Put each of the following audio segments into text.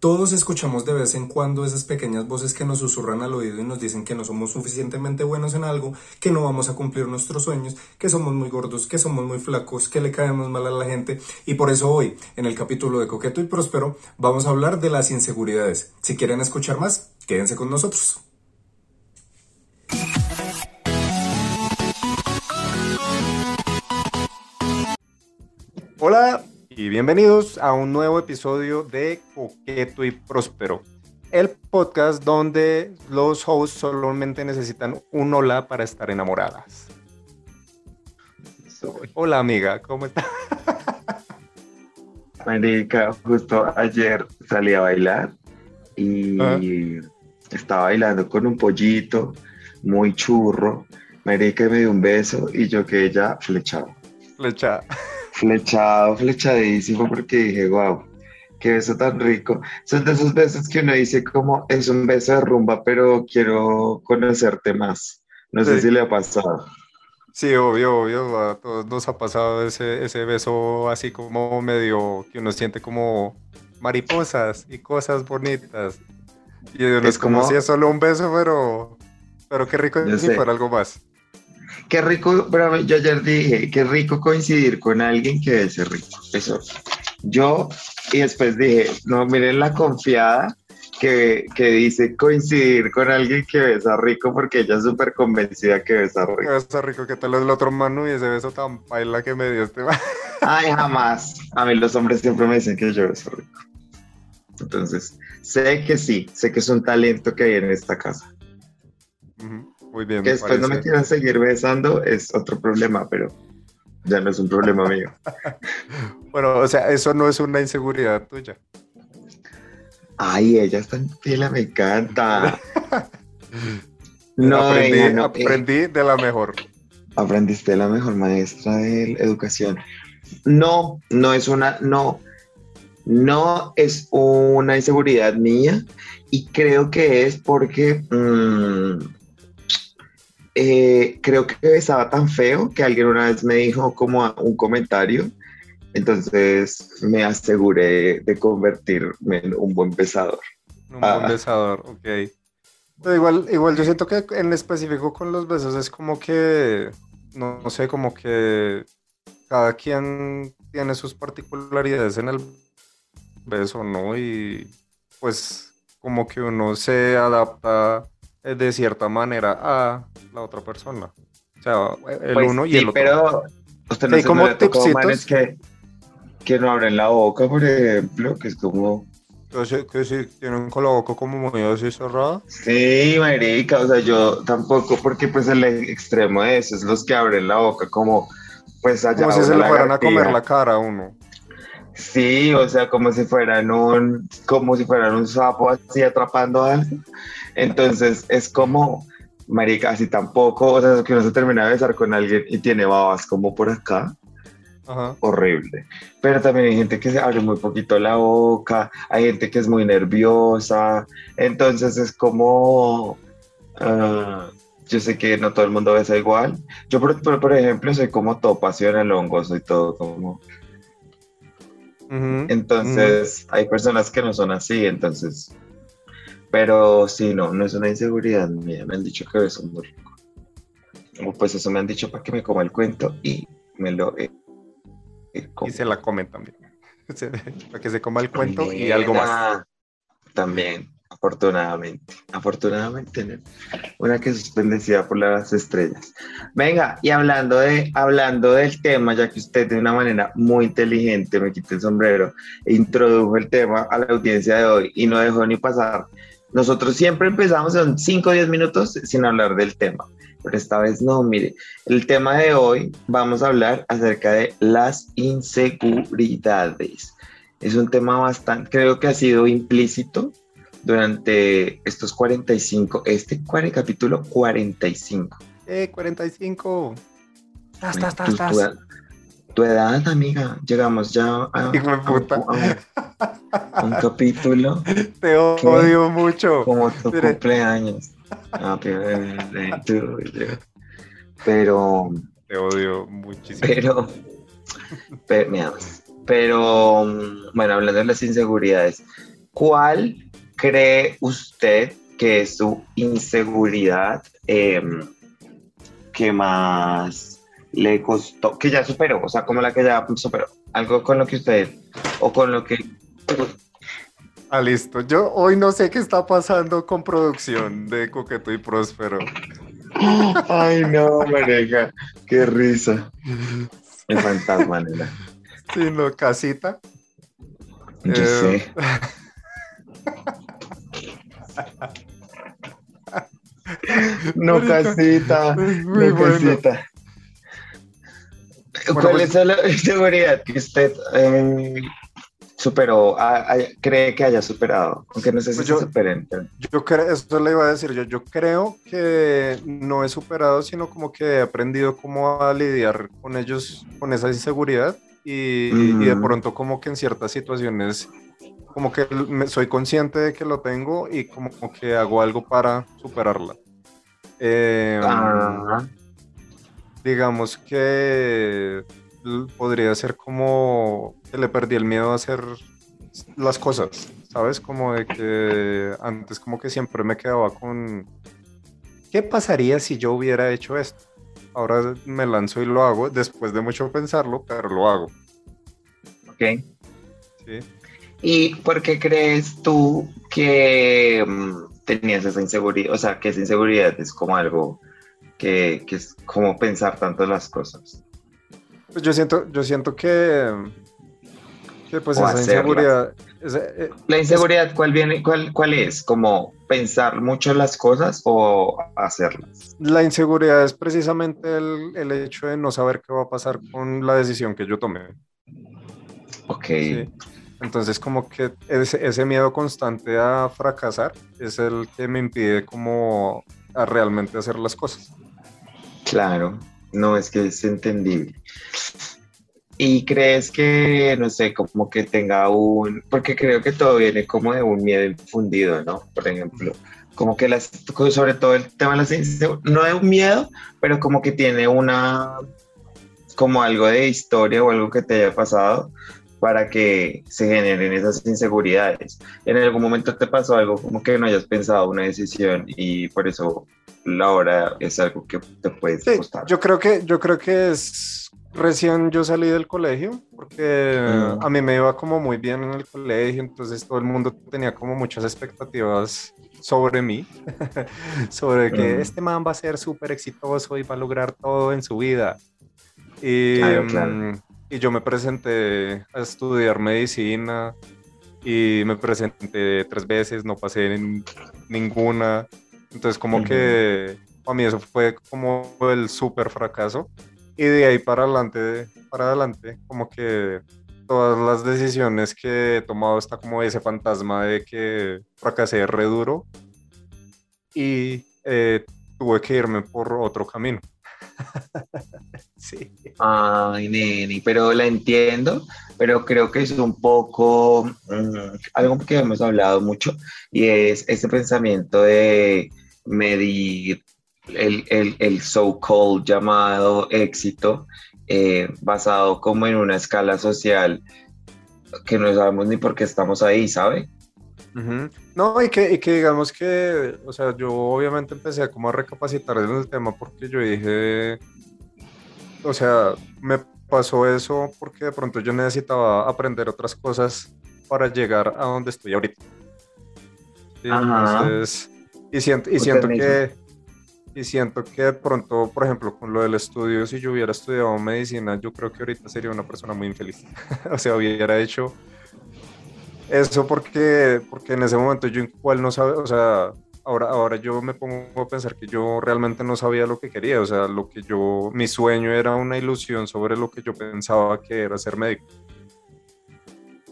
Todos escuchamos de vez en cuando esas pequeñas voces que nos susurran al oído y nos dicen que no somos suficientemente buenos en algo, que no vamos a cumplir nuestros sueños, que somos muy gordos, que somos muy flacos, que le caemos mal a la gente. Y por eso hoy, en el capítulo de Coqueto y Próspero, vamos a hablar de las inseguridades. Si quieren escuchar más, quédense con nosotros. Hola, y bienvenidos a un nuevo episodio de Coqueto y Próspero, el podcast donde los hosts solamente necesitan un hola para estar enamoradas. Hola amiga, ¿cómo estás? Marica, justo ayer salí a bailar y Ah. estaba bailando con un pollito muy churro. Marica me dio un beso y yo que ella flechado. Flecha. Flechado, flechadísimo porque dije, wow, qué beso tan rico. Son de esos besos que uno dice como es un beso de rumba, pero quiero conocerte más. No sé si le ha pasado. Sí, obvio, obvio, a todos nos ha pasado ese, ese beso así como medio que uno siente como mariposas y cosas bonitas. Y uno Es es como como- si es solo un beso, pero, pero qué rico sé. fuera algo más. Qué rico, pero yo ayer dije, qué rico coincidir con alguien que es rico. Eso. Yo, y después dije, no, miren la confiada que, que dice coincidir con alguien que besa rico porque ella es súper convencida que besa rico. beso rico, ¿qué tal es el otro mano y ese beso tan baila que me dio este? Ay, jamás. A mí los hombres siempre me dicen que yo beso rico. Entonces, sé que sí, sé que es un talento que hay en esta casa. Ujú, Muy bien, Que después no me quieran seguir besando es otro problema, pero ya no es un problema mío. Bueno, o sea, eso no es una inseguridad tuya. Ay, ella es tan fila, me encanta. No, aprendí, venga, no, eh, aprendí de la mejor. aprendiste la mejor maestra de educación. No, no es una, no, no es una inseguridad mía y creo que es porque mm, eh, creo que besaba tan feo que alguien una vez me dijo como un comentario, entonces me aseguré de convertirme en un buen besador. Un Ah. buen besador, ok. Pero igual, igual yo siento que en específico con los besos es como que, no, no sé, como que cada quien tiene sus particularidades en el beso, ¿no? Y pues como que uno se adapta de cierta manera a la otra persona. O sea, el Pues uno y sí, el otro. pero usted no Sí, se como tipsitos. que, que no abren la boca, por ejemplo, que es como, sí, que sí tienen con la boca como muy así cerrada. sí, marica, o sea, yo tampoco, porque pues el extremo de eso es los que abren la boca como, pues allá Como si se le fueran a comer la cara a uno. Sí, o sea, como si fueran un, como si fueran un sapo así atrapando algo. Entonces es como, marica, así tampoco, o sea, que uno se termina de besar con alguien y tiene babas como por acá. Ajá. horrible. Pero también hay gente que se abre muy poquito la boca, hay gente que es muy nerviosa, entonces es como, ah, yo sé que no todo el mundo besa igual. Yo, por, por, por ejemplo, soy como todo pasionalongo, soy todo como... Entonces, hay personas que no son así, entonces... Pero sí, no, no es una inseguridad mía, me han dicho que beso muy rico. O pues eso me han dicho para que me coma el cuento y me lo he, he Y se la comen también. Para que se coma el cuento y algo más. También, afortunadamente. Afortunadamente, ¿no? una que es bendecida por las estrellas. Venga, y hablando, de, hablando del tema, ya que usted de una manera muy inteligente me quitó el sombrero e introdujo el tema a la audiencia de hoy y no dejó ni pasar. Nosotros siempre empezamos en 5 o 10 minutos sin hablar del tema, pero esta vez no, mire, el tema de hoy vamos a hablar acerca de las inseguridades. Es un tema bastante, creo que ha sido implícito durante estos 45, este cuare- capítulo 45. Eh, 45. Tas, tas, tas, Tu, tas. tu- tu edad, amiga, llegamos ya a, Hijo de a- puta. a un, a un capítulo Te odio mucho. como tu Mire. cumpleaños. You. Pero, Te odio muchísimo. pero, pero, mira, pero, mm, bueno, hablando de las inseguridades, ¿cuál cree usted que es su inseguridad em, que más le costó, que ya superó, o sea, como la que ya superó, algo con lo que usted, o con lo que... Ah, listo. Yo hoy no sé qué está pasando con producción de Coqueto y Próspero. Ay, no, maneja, qué risa. El fantasma, nena. Sí, no, casita. Yo sé. No casita, no bueno. casita. Bueno, ¿Cuál pues- es la inseguridad que usted eh, superó, a- a- cree que haya superado? Aunque no sé si Pues se yo- superen. pero- Yo creo, eso le iba a decir yo, yo creo que no he superado, sino como que he aprendido cómo a lidiar con ellos, con esa inseguridad y, y de Ujú. pronto como que en ciertas situaciones como que me- soy consciente de que lo tengo y como que hago algo para superarla. Eh, Ah, digamos que podría ser como que le perdí el miedo a hacer las cosas, ¿sabes? Como de que antes como que siempre me quedaba con ¿qué pasaría si yo hubiera hecho esto? Ahora me lanzo y lo hago después de mucho pensarlo, pero lo hago. ok. ¿sí? ¿Y por qué crees tú que mm, tenías esa inseguridad? O sea, que esa inseguridad es como algo que, que es como pensar tanto las cosas. Pues yo siento, yo siento que, que pues O esa hacerlas. inseguridad, esa- eh, La inseguridad, ¿cuál viene? ¿Cuál, cuál es? ¿Como pensar mucho las cosas o hacerlas? La inseguridad es precisamente el, el hecho de no saber qué va a pasar con la decisión que yo tomé. Ok. ¿sí? Entonces como que ese, miedo constante a fracasar es el que me impide como realmente hacer las cosas. Claro, no es que es entendible. ¿Y crees que, no sé, como que tenga un, porque creo que todo viene como de un miedo infundido, ¿no? Por ejemplo, como que las, sobre todo el tema de las insegu- no de un miedo, pero como que tiene una, como algo de historia o algo que te haya pasado para que se generen esas inseguridades. ¿En algún momento te pasó algo como que no hayas pensado una decisión y por eso la hora es algo que te puede Sí, costar? yo creo que, yo creo que es recién yo salí del colegio, porque Mm. a mí me iba como muy bien en el colegio, entonces todo el mundo tenía como muchas expectativas sobre mí, sobre que Mm. este man va a ser súper exitoso y va a lograr todo en su vida. Y, Claro, claro. Y yo me presenté a estudiar medicina y me presenté tres veces, no pasé en ninguna. Entonces como Ujú. que para mí eso fue como el súper fracaso. Y de ahí para adelante, para adelante, como que todas las decisiones que he tomado está como ese fantasma de que fracasé re duro y eh, tuve que irme por otro camino. sí. Ay, nene, pero la entiendo, pero creo que es un poco mm, algo que hemos hablado mucho y es ese pensamiento de medir el, el, el so-called llamado éxito eh, basado como en una escala social que no sabemos ni por qué estamos ahí, ¿sabe? No, y que, y que digamos que, o sea, yo obviamente empecé como a recapacitar en el tema porque yo dije, o sea, me pasó eso porque de pronto yo necesitaba aprender otras cosas para llegar a donde estoy ahorita. Ajá. entonces, y siento, y siento que, y siento que de pronto, por ejemplo, con lo del estudio, si yo hubiera estudiado medicina, yo creo que ahorita sería una persona muy infeliz. o sea, hubiera hecho eso porque, porque en ese momento yo igual no sabía, o sea, ahora, ahora yo me pongo a pensar que yo realmente no sabía lo que quería, o sea, lo que yo, mi sueño era una ilusión sobre lo que yo pensaba que era ser médico.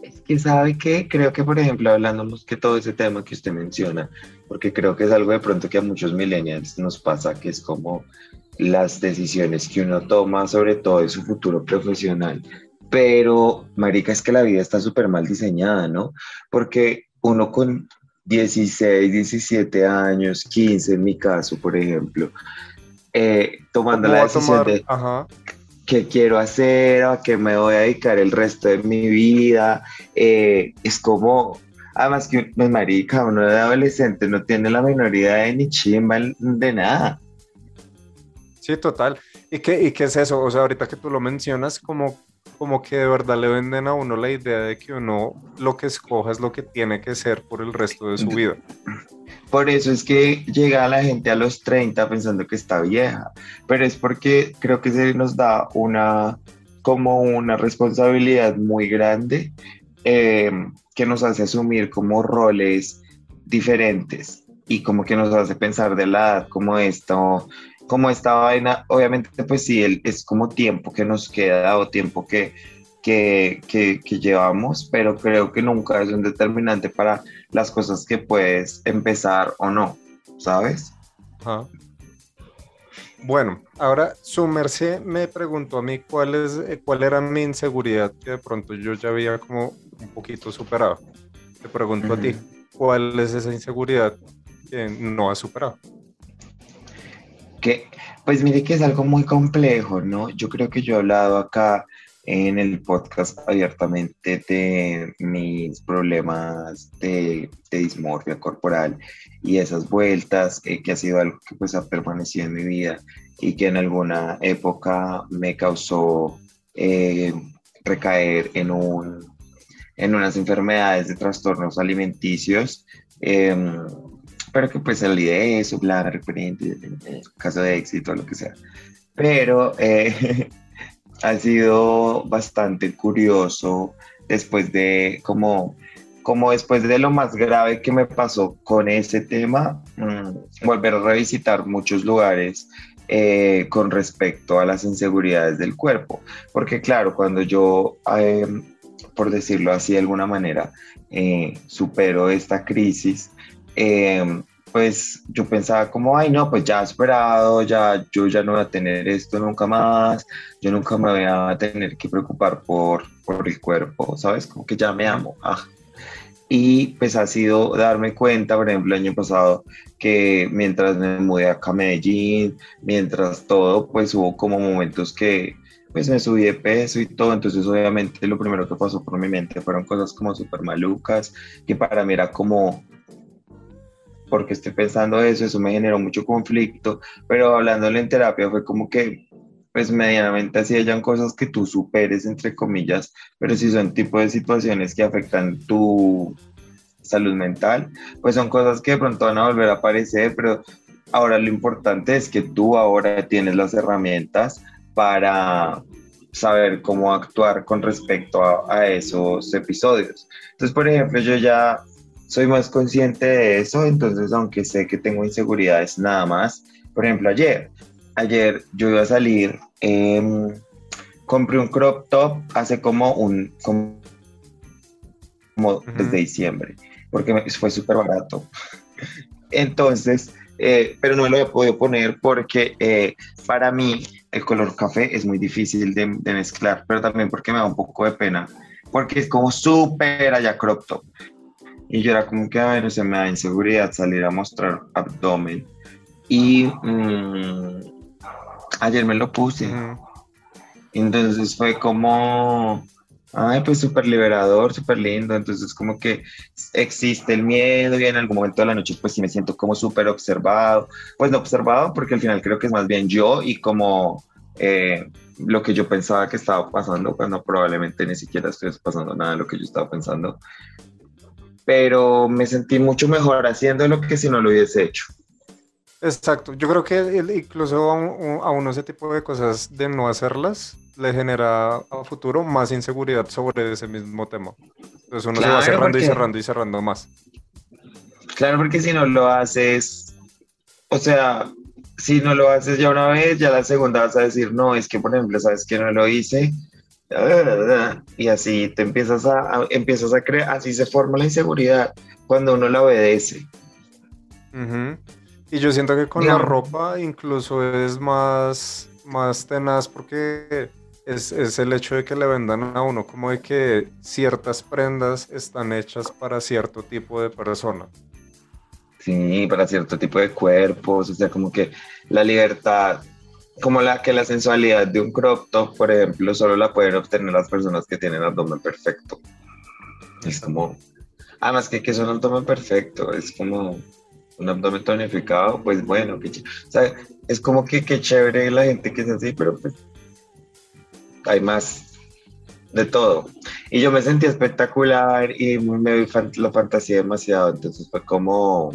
Es que sabe que creo que, por ejemplo, hablando más que todo ese tema que usted menciona, porque creo que es algo de pronto que a muchos millennials nos pasa, que es como las decisiones que uno toma, sobre todo de su futuro profesional. Pero, marica, es que la vida está súper mal diseñada, ¿no? Porque uno con 16, 17 años, 15 en mi caso, por ejemplo, eh, tomando ¿Cómo la decisión de Ajá. qué quiero hacer, a qué me voy a dedicar el resto de mi vida. eh, es como Además que, pues, marica, uno de adolescente no tiene la minoría de ni chimba de nada. Sí, total. ¿Y qué, ¿Y qué es eso? O sea, ahorita que tú lo mencionas, como, como que de verdad le venden a uno la idea de que uno lo que escoja es lo que tiene que ser por el resto de su vida. Por eso es que llega la gente a los 30 pensando que está vieja, pero es porque creo que se nos da una como una responsabilidad muy grande eh, que nos hace asumir como roles diferentes y como que nos hace pensar de la edad como esto, como esta vaina, obviamente pues sí, es como tiempo que nos queda o tiempo que, que, que, llevamos, pero creo que nunca es un determinante para las cosas que puedes empezar o no, ¿sabes? Bueno, ahora su merced me preguntó a mí cuál, es, eh, cuál era mi inseguridad que de pronto yo ya había como un poquito superado. Te pregunto a ti, ¿cuál es esa inseguridad que no has superado? Pues mire que es algo muy complejo, ¿no? Yo creo que yo he hablado acá en el podcast abiertamente de mis problemas de, dismorfia corporal y esas vueltas, eh, que ha sido algo que pues ha permanecido en mi vida y que en alguna época me causó eh, recaer en, un, en unas enfermedades de trastornos alimenticios, em, pero que pues salí de eso, bla, referente, caso de éxito, lo que sea. Pero eh, ha sido bastante curioso después de como como después de lo más grave que me pasó con ese tema, mm, volver a revisitar muchos lugares eh, con respecto a las inseguridades del cuerpo. Porque claro, cuando yo, em, por decirlo así de alguna manera, eh, supero esta crisis, em, pues yo pensaba como, ay no, pues ya superado, ya yo ya no voy a tener esto nunca más, yo nunca me voy a tener que preocupar por, por el cuerpo, ¿sabes? Como que ya me amo. Ah. Y pues ha sido darme cuenta, por ejemplo, el año pasado, que mientras me mudé acá a Medellín, mientras todo, pues hubo como momentos que pues me subí de peso y todo, entonces obviamente lo primero que pasó por mi mente fueron cosas como súper malucas, que para mí era como, porque estoy pensando eso, eso me generó mucho conflicto, pero hablándole en terapia fue como que, pues medianamente así hayan cosas que tú superes, entre comillas, pero si son tipo de situaciones que afectan tu salud mental, pues son cosas que de pronto van a volver a aparecer, pero ahora lo importante es que tú ahora tienes las herramientas para saber cómo actuar con respecto a, a esos episodios. Entonces, por ejemplo, yo ya soy más consciente de eso, entonces aunque sé que tengo inseguridades nada más, por ejemplo ayer, ayer yo iba a salir, em, compré un crop top hace como un, como, desde diciembre, porque fue súper barato. Entonces, eh, pero no me lo he podido poner porque eh, para mí el color café es muy difícil de, de, mezclar, pero también porque me da un poco de pena, porque es como súper allá crop top. Y yo era como que, a ver, se me da inseguridad salir a mostrar abdomen. Y mm, ayer me lo puse. Entonces fue como, ay, pues súper liberador, súper lindo. Entonces como que existe el miedo y en algún momento de la noche pues sí me siento como súper observado. Pues no observado porque al final creo que es más bien yo y como... Eh, lo que yo pensaba que estaba pasando cuando probablemente ni siquiera estoy pasando nada de lo que yo estaba pensando pero me sentí mucho mejor haciéndolo que si no lo hubiese hecho. Exacto, yo creo que incluso a, uno ese tipo de cosas de no hacerlas le genera a futuro más inseguridad sobre ese mismo tema. Entonces uno se va cerrando y cerrando y cerrando más. Claro, porque si no lo haces, o sea, si no lo haces ya una vez, ya la segunda vas a decir, no, es que por ejemplo, sabes que no lo hice, y así te empiezas a, empiezas a crear, así se forma la inseguridad cuando uno la obedece. Y yo siento que con la ropa incluso es más, más tenaz porque es, es, el hecho de que le vendan a uno como de que ciertas prendas están hechas para cierto tipo de persona. Sí, para cierto tipo de cuerpos, o sea, como que la libertad como la que la sensualidad de un crop top, por ejemplo, solo la pueden obtener las personas que tienen abdomen perfecto. Es como, Además que, que es un abdomen perfecto, es como un abdomen tonificado, pues bueno, que, o sea, es como que qué chévere la gente que es así, pero pues hay más de todo. Y yo me sentí espectacular y me lo fantasía demasiado, entonces fue como...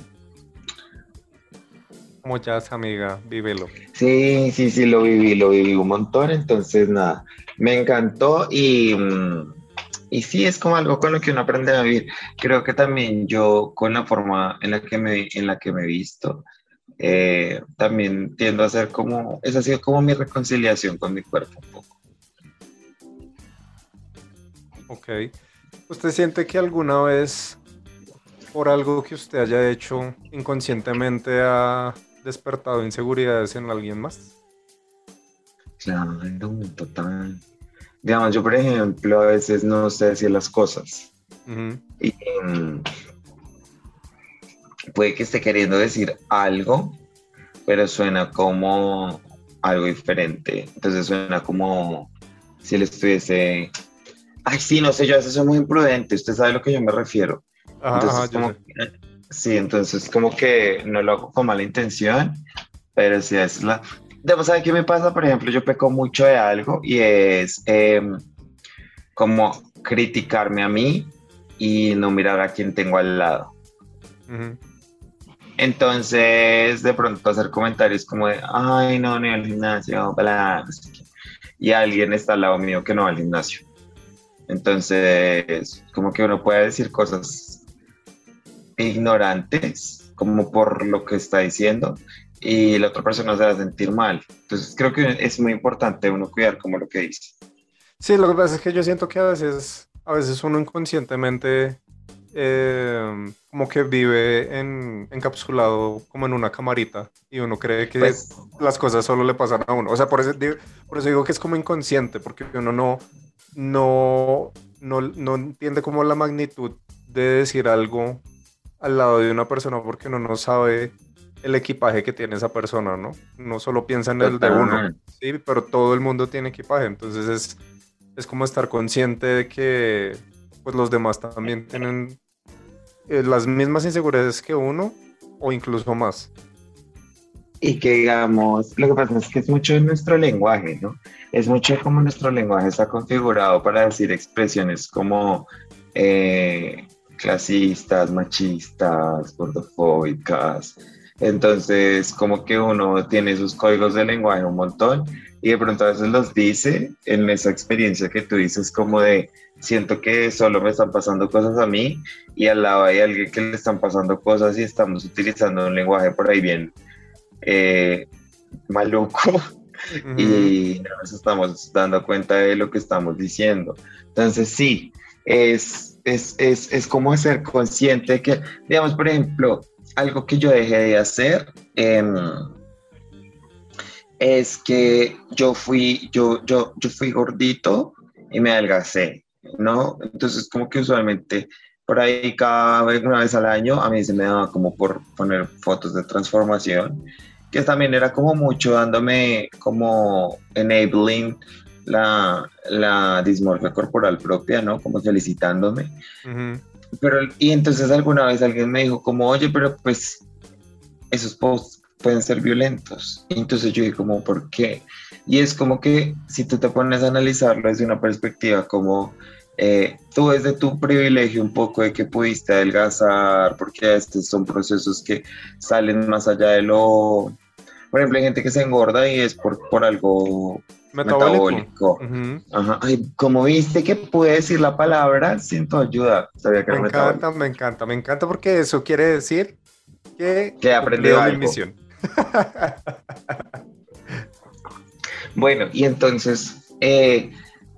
Como ya es amiga, vívelo. Sí, sí, sí, lo viví, lo viví un montón, entonces nada, me encantó y... Mm, y sí, es como algo con lo que uno aprende a vivir. Creo que también yo, con la forma en la que me, en la que me he visto, eh, también tiendo a ser como, esa ha sido como mi reconciliación con mi cuerpo un poco. Ok. ¿Usted siente que alguna vez, por algo que usted haya hecho inconscientemente, ha despertado inseguridades en alguien más? Claro, total digamos, yo por ejemplo a veces no sé decir las cosas. Y mm, puede que esté queriendo decir algo, pero suena como algo diferente. Entonces suena como si le estuviese... Ay, sí, no sé, yo a veces soy muy imprudente, usted sabe a lo que yo me refiero. entonces, como sí, entonces como que no lo hago con mala intención, pero sí, es la debo saber qué me pasa, por ejemplo, yo peco mucho de algo y es em, como criticarme a mí y no mirar a quien tengo al lado. Entonces, de pronto hacer comentarios como de, ay, no, ni al gimnasio, bla, y alguien está al lado mío que no va al gimnasio. Entonces, como que uno puede decir cosas ignorantes, como por lo que está diciendo, y la otra persona se va a sentir mal. Entonces creo que es muy importante uno cuidar como lo que dice. Sí, lo que pasa es que yo siento que a veces, a veces uno inconscientemente eh, como que vive en, encapsulado como en una camarita y uno cree que pues las cosas solo le pasan a uno. O sea, por eso, por eso digo que es como inconsciente, porque uno no, no, no, no entiende como la magnitud de decir algo al lado de una persona porque uno no sabe el equipaje que tiene esa persona, ¿no? No solo piensa en el de uno, sí, pero todo el mundo tiene equipaje, entonces es, es como estar consciente de que pues los demás también tienen eh, las mismas inseguridades que uno o incluso más. Y que digamos, lo que pasa es que es mucho de nuestro lenguaje, ¿no? Es mucho como nuestro lenguaje está configurado para decir expresiones como eh, clasistas, machistas, gordofóbicas, entonces, como que uno tiene sus códigos de lenguaje un montón y de pronto a veces los dice en esa experiencia que tú dices como de siento que solo me están pasando cosas a mí y al lado hay alguien que le están pasando cosas y estamos utilizando un lenguaje por ahí bien eh, maluco y nos estamos dando cuenta de lo que estamos diciendo. Entonces sí, es, es, es, es como ser consciente que, digamos, por ejemplo, algo que yo dejé de hacer em, es que yo fui, yo, yo, yo fui gordito y me adelgacé, ¿no? Entonces, como que usualmente por ahí cada vez, una vez al año, a mí se me daba como por poner fotos de transformación, que también era como mucho dándome como enabling la, la dismorfia corporal propia, ¿no? Como felicitándome. Pero, y entonces alguna vez alguien me dijo como, oye, pero pues esos posts pueden ser violentos. Y entonces yo dije como, ¿por qué? Y es como que si tú te pones a analizarlo desde una perspectiva como eh, tú desde tu privilegio un poco de que pudiste adelgazar, porque estos son procesos que salen más allá de lo... Por ejemplo, hay gente que se engorda y es por, por algo metabólico. Ajá. Ay, como viste que pude decir la palabra, siento ayuda. Sabía que me encanta, me encanta, me encanta porque eso quiere decir que, que he aprendido mi misión. bueno, y entonces, eh,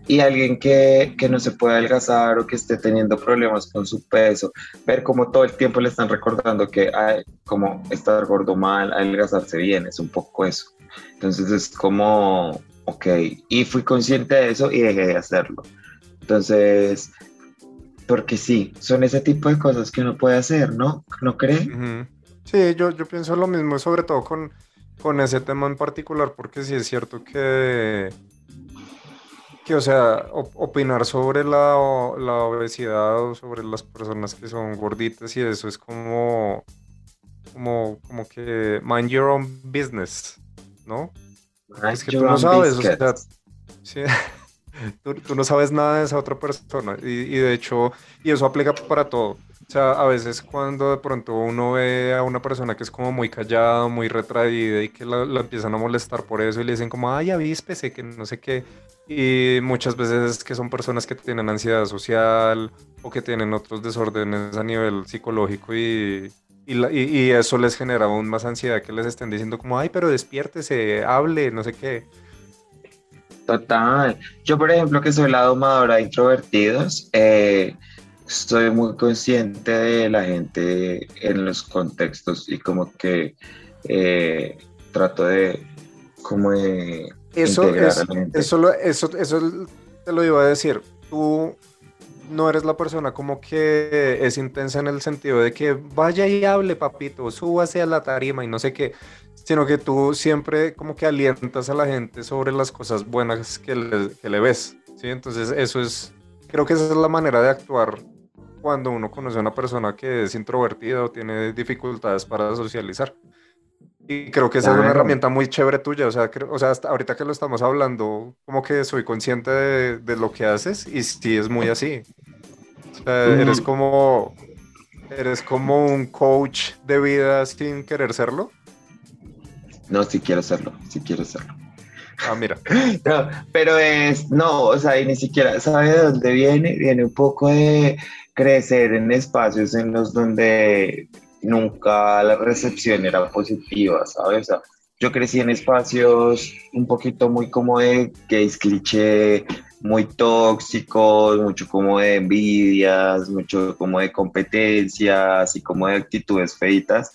y alguien que, que, no se puede adelgazar o que esté teniendo problemas con su peso, ver cómo todo el tiempo le están recordando que hay como estar gordo mal, adelgazarse bien, es un poco eso. Entonces es como Ok, y fui consciente de eso y dejé de hacerlo. Entonces, porque sí, son ese tipo de cosas que uno puede hacer, ¿no? ¿No cree? Sí, yo, yo pienso lo mismo, sobre todo con, con ese tema en particular, porque sí es cierto que que, o sea, opinar sobre la, la, obesidad o sobre las personas que son gorditas y eso es como, como, como que mind your own business, ¿no? Es que tú no sabes, o sea, tú, no sabes nada de esa otra persona y, y de hecho, y eso aplica para todo. O sea, a veces cuando de pronto uno ve a una persona que es como muy callada, muy retraída y que la, empiezan a molestar por eso y le dicen como, ay, avíspese, que no sé qué. Y muchas veces es que son personas que tienen ansiedad social o que tienen otros desórdenes a nivel psicológico y, y, y, eso les genera aún más ansiedad que les estén diciendo como, ay, pero despiértese, hable, no sé qué. Total. Yo, por ejemplo, que soy la domadora de introvertidos, eh, estoy muy consciente de la gente en los contextos y como que eh, trato de como de eso, eso, eso, eso, eso te lo iba a decir. Tú no eres la persona como que es intensa en el sentido de que vaya y hable, papito, súbase a la tarima y no sé qué, sino que tú siempre como que alientas a la gente sobre las cosas buenas que le, que le ves, ¿sí? Entonces eso es, creo que esa es la manera de actuar cuando uno conoce a una persona que es introvertida o tiene dificultades para socializar. Y creo que esa es una herramienta muy chévere tuya. O sea, o sea hasta ahorita que lo estamos hablando, como que soy consciente de, de lo que haces y sí es muy así. O sea, eres como eres como un coach de vida sin querer serlo. No, sí quiero serlo, sí quiero serlo. Ah, mira. No, pero es, no, o sea, y ni siquiera sabe de dónde viene, viene un poco de crecer en espacios en los donde nunca la recepción era positiva, ¿sabes? yo crecí en espacios un poquito muy como de gays cliché, muy tóxicos, mucho como de envidias, mucho como de competencias y como de actitudes feitas.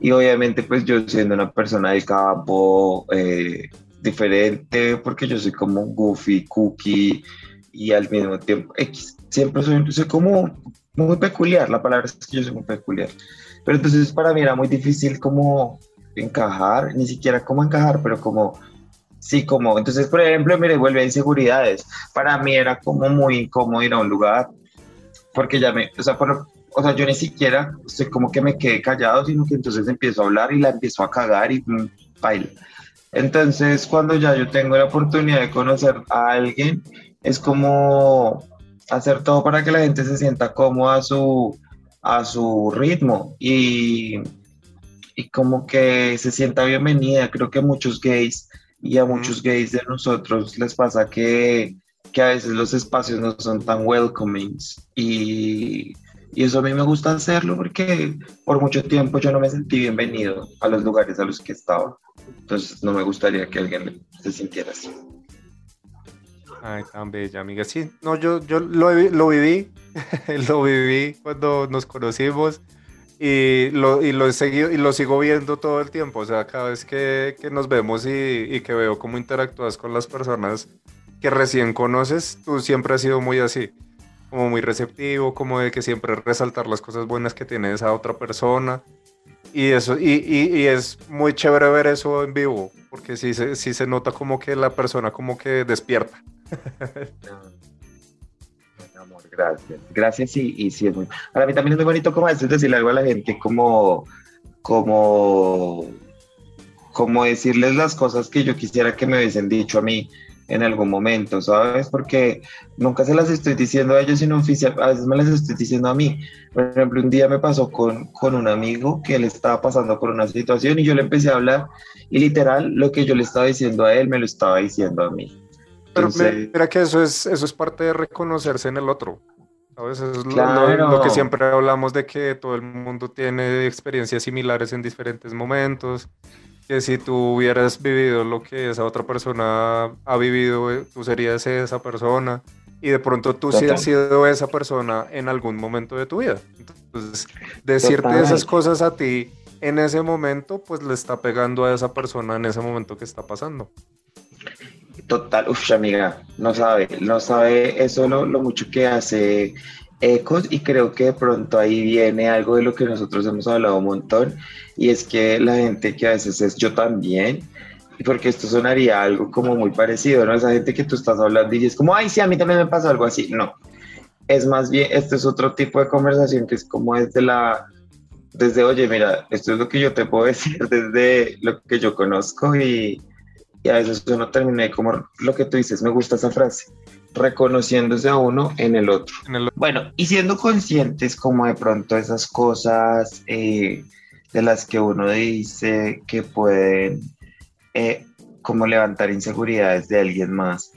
Y obviamente pues yo siendo una persona del campo eh, diferente, porque yo soy como goofy, cookie y al mismo tiempo X siempre soy, soy como muy peculiar, la palabra es que yo soy muy peculiar. Pero entonces para mí era muy difícil como encajar, ni siquiera como encajar, pero como, sí, como, entonces por ejemplo, mire, vuelve a inseguridades. Para mí era como muy incómodo ir a un lugar, porque ya me, o sea, o sea, yo ni siquiera estoy como que me quedé callado, sino que entonces empiezo a hablar y la empiezo a cagar y mm, baila. Entonces, cuando ya yo tengo la oportunidad de conocer a alguien, es como hacer todo para que la gente se sienta cómoda a su, a su ritmo y, y como que se sienta bienvenida. Creo que a muchos gays y a muchos gays de nosotros les pasa que, que a veces los espacios no son tan welcoming y, y eso a mí me gusta hacerlo porque por mucho tiempo yo no me sentí bienvenido a los lugares a los que estaba. Entonces no me gustaría que alguien se sintiera así. Ay, tan bella, amiga. Sí, no, yo, yo lo, lo viví, lo viví cuando nos conocimos y lo, y lo seguido y lo sigo viendo todo el tiempo. O sea, cada vez que, que nos vemos y, y, que veo cómo interactúas con las personas que recién conoces, tú siempre has sido muy así, como muy receptivo, como de que siempre resaltar las cosas buenas que tiene esa otra persona. Y, eso, y, y, y es muy chévere ver eso en vivo, porque sí, sí se nota como que la persona como que despierta. gracias. Gracias y, y sí es muy... Para mí también es muy bonito como es decirle algo a la gente como, como, como decirles las cosas que yo quisiera que me hubiesen dicho a mí en algún momento, ¿sabes? Porque nunca se las estoy diciendo a ellos, sino oficial, a veces me las estoy diciendo a mí. Por ejemplo, un día me pasó con, con un amigo que le estaba pasando por una situación y yo le empecé a hablar y literal lo que yo le estaba diciendo a él me lo estaba diciendo a mí. Pero mira que eso es, eso es parte de reconocerse en el otro. ¿sabes? Eso es lo, que siempre hablamos de que todo el mundo tiene experiencias similares en diferentes momentos. Que si tú hubieras vivido lo que esa otra persona ha vivido, eh, tú serías esa persona. Y de pronto tú sí has sido esa persona en algún momento de tu vida. Entonces, decirte esas cosas a ti en ese momento, pues le está pegando a esa persona en ese momento que está pasando. Total, uff, amiga, no sabe, no sabe eso lo, lo, mucho que hace Ecos y creo que de pronto ahí viene algo de lo que nosotros hemos hablado un montón y es que la gente que a veces es yo también porque esto sonaría algo como muy parecido, ¿no? Esa gente que tú estás hablando y es como, ay, sí, a mí también me pasa algo así. No, es más bien, este es otro tipo de conversación que es como desde la, desde, oye, mira, esto es lo que yo te puedo decir desde lo que yo conozco y, y a veces uno termina como lo que tú dices, me gusta esa frase, reconociéndose a uno en el otro. Bueno, y siendo conscientes como de pronto esas cosas eh, de las que uno dice que pueden eh, como levantar inseguridades de alguien más.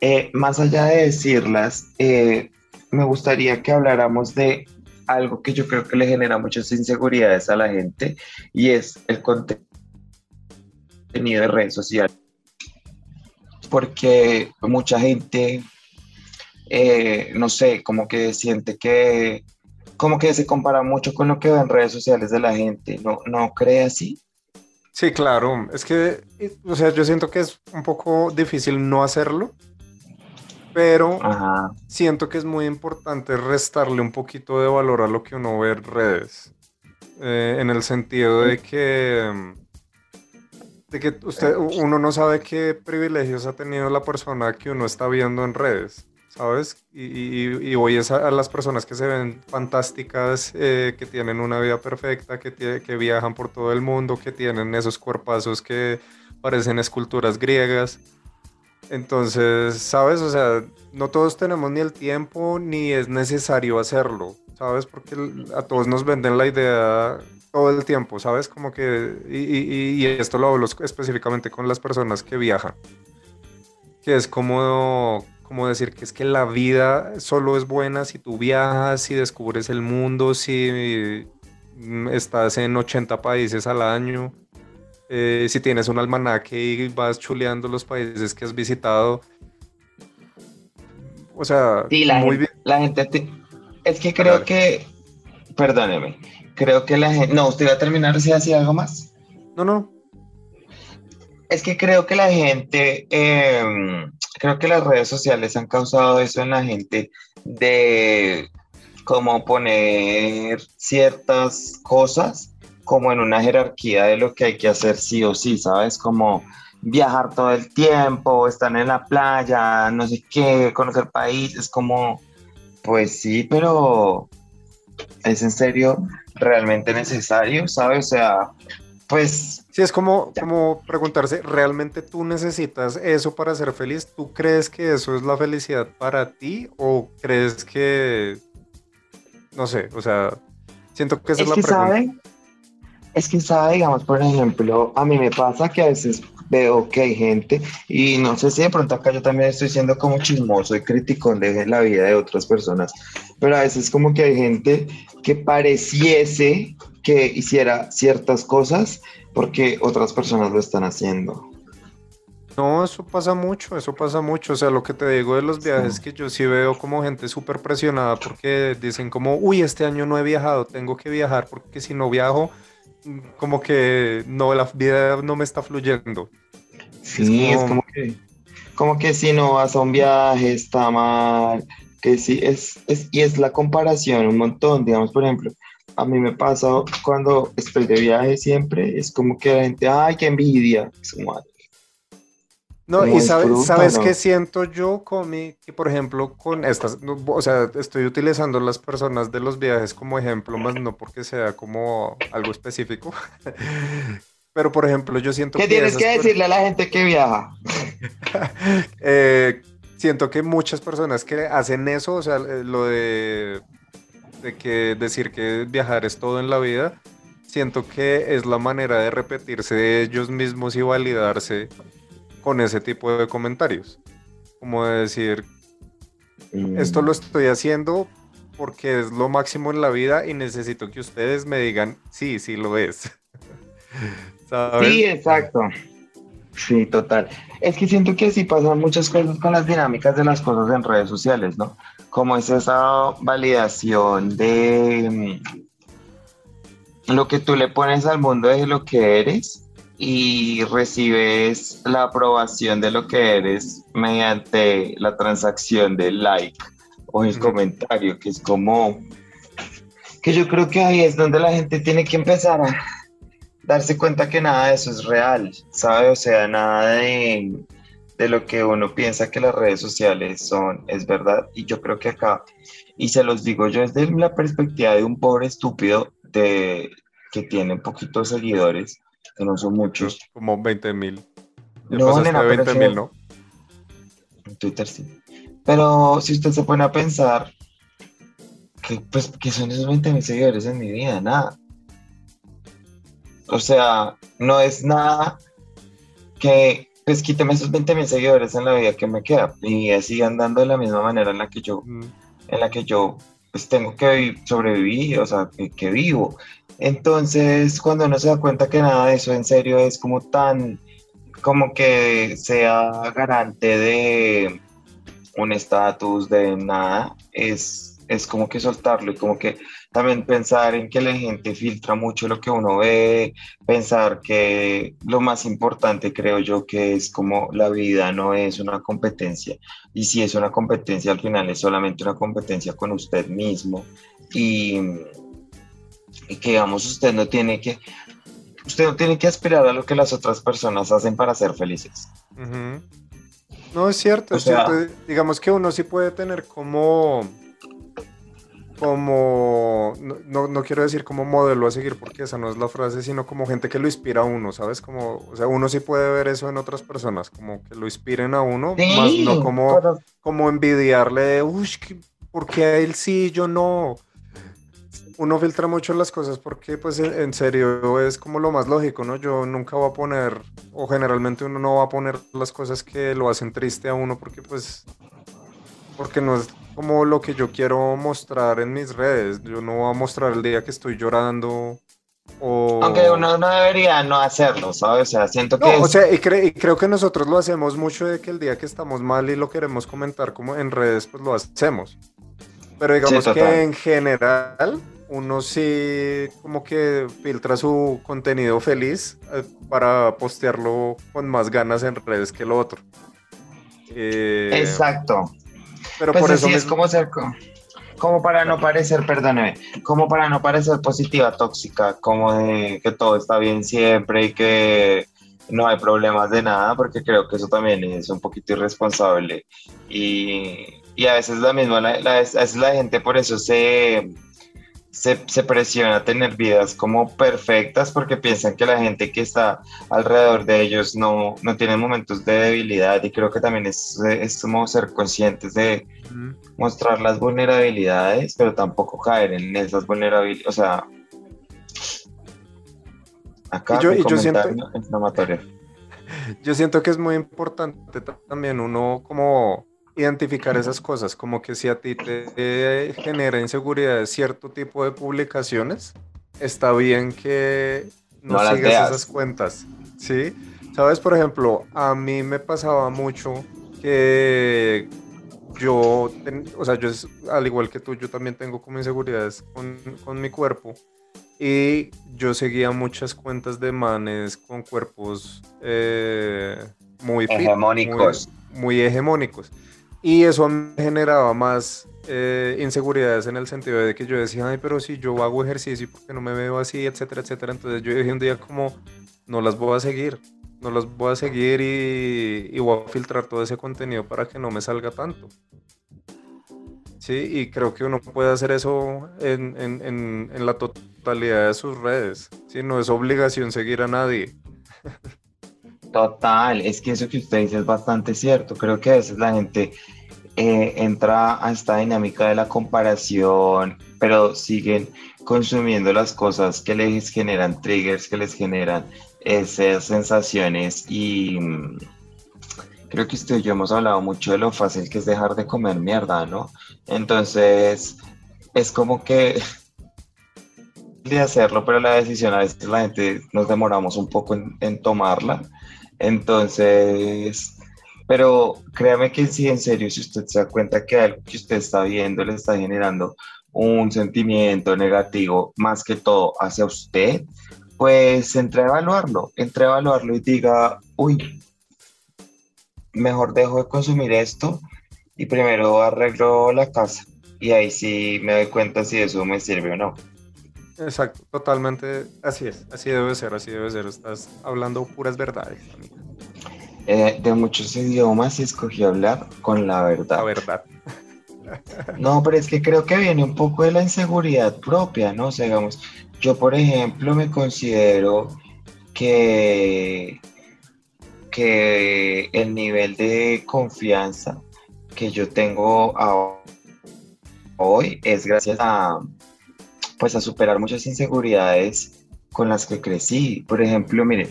Eh, más allá de decirlas, me gustaría que habláramos de algo que yo creo que le genera muchas inseguridades a la gente y es el contenido de redes sociales. Porque mucha gente, eh, no sé, como que siente que, como que se compara mucho con lo que ve en redes sociales de la gente. ¿No, no cree así? Sí, claro. Es que, o sea, yo siento que es un poco difícil no hacerlo pero siento que es muy importante restarle un poquito de valor a lo que uno ve en redes. Eh, en el sentido de que, de que usted, uno no sabe qué privilegios ha tenido la persona que uno está viendo en redes, ¿sabes? Y, y, voy a, las personas que se ven fantásticas, eh, que tienen una vida perfecta, que, que viajan por todo el mundo, que tienen esos cuerpazos que parecen esculturas griegas. Entonces, ¿sabes? O sea, no todos tenemos ni el tiempo ni es necesario hacerlo, ¿sabes? Porque a todos nos venden la idea todo el tiempo, ¿sabes? Como que, y, esto lo hablo específicamente con las personas que viajan, que es como, como decir que es que la vida solo es buena si tú viajas, si descubres el mundo, si estás en 80 países al año. Eh, si tienes un almanaque y vas chuleando los países que has visitado. O sea, la muy gente, bien. La gente es que creo que, perdóneme, creo que la gente, no, usted va a terminar si hacía algo más. No, no. Es que creo que la gente, em, creo que las redes sociales han causado eso en la gente de como poner ciertas cosas como en una jerarquía de lo que hay que hacer sí o sí, ¿sabes? Como viajar todo el tiempo, estar en la playa, no sé qué, conocer países, como, pues sí, pero es en serio realmente necesario, ¿sabes? O sea, pues... Sí, es como, como preguntarse, ¿realmente tú necesitas eso para ser feliz? ¿Tú crees que eso es la felicidad para ti o crees que, no sé, o sea, siento que esa es, la pregunta. Es que sabe, digamos, por ejemplo, a mí me pasa que a veces veo que hay gente, y no sé si de pronto acá yo también estoy siendo como chismoso y criticón de la vida de otras personas, pero a veces como que hay gente que pareciese que hiciera ciertas cosas porque otras personas lo están haciendo. No, eso pasa mucho, eso pasa mucho. O sea, lo que te digo de los viajes, que yo sí veo como gente súper presionada porque dicen como, uy, este año no he viajado, tengo que viajar porque si no viajo, como que no, la vida no me está fluyendo. Sí, es como, que, como que si no vas a un viaje está mal, que sí, es, es, y es la comparación un montón, digamos, por ejemplo, a mí me pasa cuando estoy de viaje siempre, es como que la gente, ay, qué envidia, es como, no, y sabes, ¿sabes qué siento yo con mi, que por ejemplo con estas, o sea, estoy utilizando las personas de los viajes como ejemplo, más no porque sea como algo específico, pero por ejemplo yo siento ¿Qué que... tienes que decirle a la gente que viaja? Eh, siento que muchas personas que hacen eso, o sea, eh, lo de, de que decir que viajar es todo en la vida, siento que es la manera de repetirse de ellos mismos y validarse con ese tipo de comentarios. Como de decir, esto lo estoy haciendo porque es lo máximo en la vida y necesito que ustedes me digan, sí, sí lo es. Sí, exacto. Sí, total. Es que siento que sí pasan muchas cosas con las dinámicas de las cosas en redes sociales, ¿no? Como es esa validación de mm, lo que tú le pones al mundo de lo que eres y recibes la aprobación de lo que eres mediante la transacción del like o el comentario, que es como que yo creo que ahí es donde la gente tiene que empezar a darse cuenta que nada de eso es real, ¿sabe? O sea, nada de, de lo que uno piensa que las redes sociales son, es verdad. Y yo creo que acá, y se los digo yo desde la perspectiva de un pobre estúpido de, que tiene poquitos seguidores, que no son muchos. Como 20 mil. No, nena, 20 mil, ¿no? En Twitter sí. Pero si usted se pone a pensar, que, pues, ¿qué son esos 20 mil seguidores en mi vida? Nada. O sea, no es nada que, pues quíteme esos 20 mil seguidores en la vida que me queda y así andando de la misma manera en la que yo, en la que yo, pues tengo que sobrevivir, o sea, que, vivo. Entonces, cuando uno se da cuenta que nada de eso en serio es como tan, como que sea garante de un estatus, de nada, es, es como que soltarlo y como que también pensar en que la gente filtra mucho lo que uno ve, pensar que lo más importante creo yo que es como la vida no es una competencia y si es una competencia al final es solamente una competencia con usted mismo y, que digamos usted no tiene que usted no tiene que aspirar a lo que las otras personas hacen para ser felices. No, es cierto, es cierto. Digamos que uno sí puede tener como como, no, no, quiero decir como modelo a seguir porque esa no es la frase, sino como gente que lo inspira a uno, ¿sabes? Como, o sea, uno sí puede ver eso en otras personas, como que lo inspiren a uno, más no como, como envidiarle, uy, ¿por qué a él sí, yo no? Uno filtra mucho las cosas porque, pues, en serio es como lo más lógico, ¿no? Yo nunca voy a poner, o generalmente uno no va a poner las cosas que lo hacen triste a uno porque, pues, porque no es como lo que yo quiero mostrar en mis redes. Yo no voy a mostrar el día que estoy llorando. O... Aunque uno no debería no hacerlo, ¿sabes? O sea, siento que... O sea, y, creo que nosotros lo hacemos mucho de que el día que estamos mal y lo queremos comentar como en redes, pues lo hacemos. Pero digamos que en general uno sí como que filtra su contenido feliz eh, para postearlo con más ganas en redes que lo otro. Eh, Exacto. Pero pues por eso es como ser como para no parecer, perdóneme, como para no parecer positiva, tóxica, como de que todo está bien siempre y que no hay problemas de nada, porque creo que eso también es un poquito irresponsable. Y, y a veces la misma, la, a veces la gente por eso se, se, presiona a tener vidas como perfectas porque piensan que la gente que está alrededor de ellos no, no tiene momentos de debilidad y creo que también es, es como ser conscientes de mostrar las vulnerabilidades, pero tampoco caer en esas vulnerabilidades, o sea, acá yo, yo siento, yo siento que es muy importante también uno como identificar esas cosas, como que si a ti te genera inseguridad cierto tipo de publicaciones, está bien que no, sigas esas cuentas, ¿sí? Sabes, por ejemplo, a mí me pasaba mucho que yo, o sea, yo al igual que tú, yo también tengo como inseguridades con, con mi cuerpo y yo seguía muchas cuentas de manes con cuerpos eh, muy hegemónicos. muy hegemónicos. Y eso me generaba más eh, inseguridades en el sentido de que yo decía, ay, pero si yo hago ejercicio, ¿y por qué no me veo así? Etcétera, etcétera. Entonces yo dije un día como, no las voy a seguir, no las voy a seguir y, y voy a filtrar todo ese contenido para que no me salga tanto. Sí, y creo que uno puede hacer eso en, en, en, en la totalidad de sus redes. Sí, no es obligación seguir a nadie. Total, es que eso que usted dice es bastante cierto. Creo que a veces la gente eh, entra a esta dinámica de la comparación, pero siguen consumiendo las cosas que les generan triggers, que les generan esas sensaciones y mm, creo que usted y yo hemos hablado mucho de lo fácil que es dejar de comer mierda, ¿no? Entonces, es como que de hacerlo, pero la decisión a veces la gente nos demoramos un poco en tomarla entonces, pero créame que sí, en serio, si usted se da cuenta que algo que usted está viendo le está generando un sentimiento negativo más que todo hacia usted, pues entre a evaluarlo, entre a evaluarlo y diga, uy, mejor dejo de consumir esto y primero arreglo la casa y ahí sí me doy cuenta si eso me sirve o no. Exacto, totalmente. Así es, así debe ser, así debe ser. Estás hablando puras verdades, amiga. Eh, de muchos idiomas escogí hablar con la verdad. La verdad. No, pero es que creo que viene un poco de la inseguridad propia, ¿no? O sea, digamos, yo por ejemplo me considero que, que el nivel de confianza que yo tengo hoy es gracias a, pues a superar muchas inseguridades con las que crecí. Por ejemplo, mire,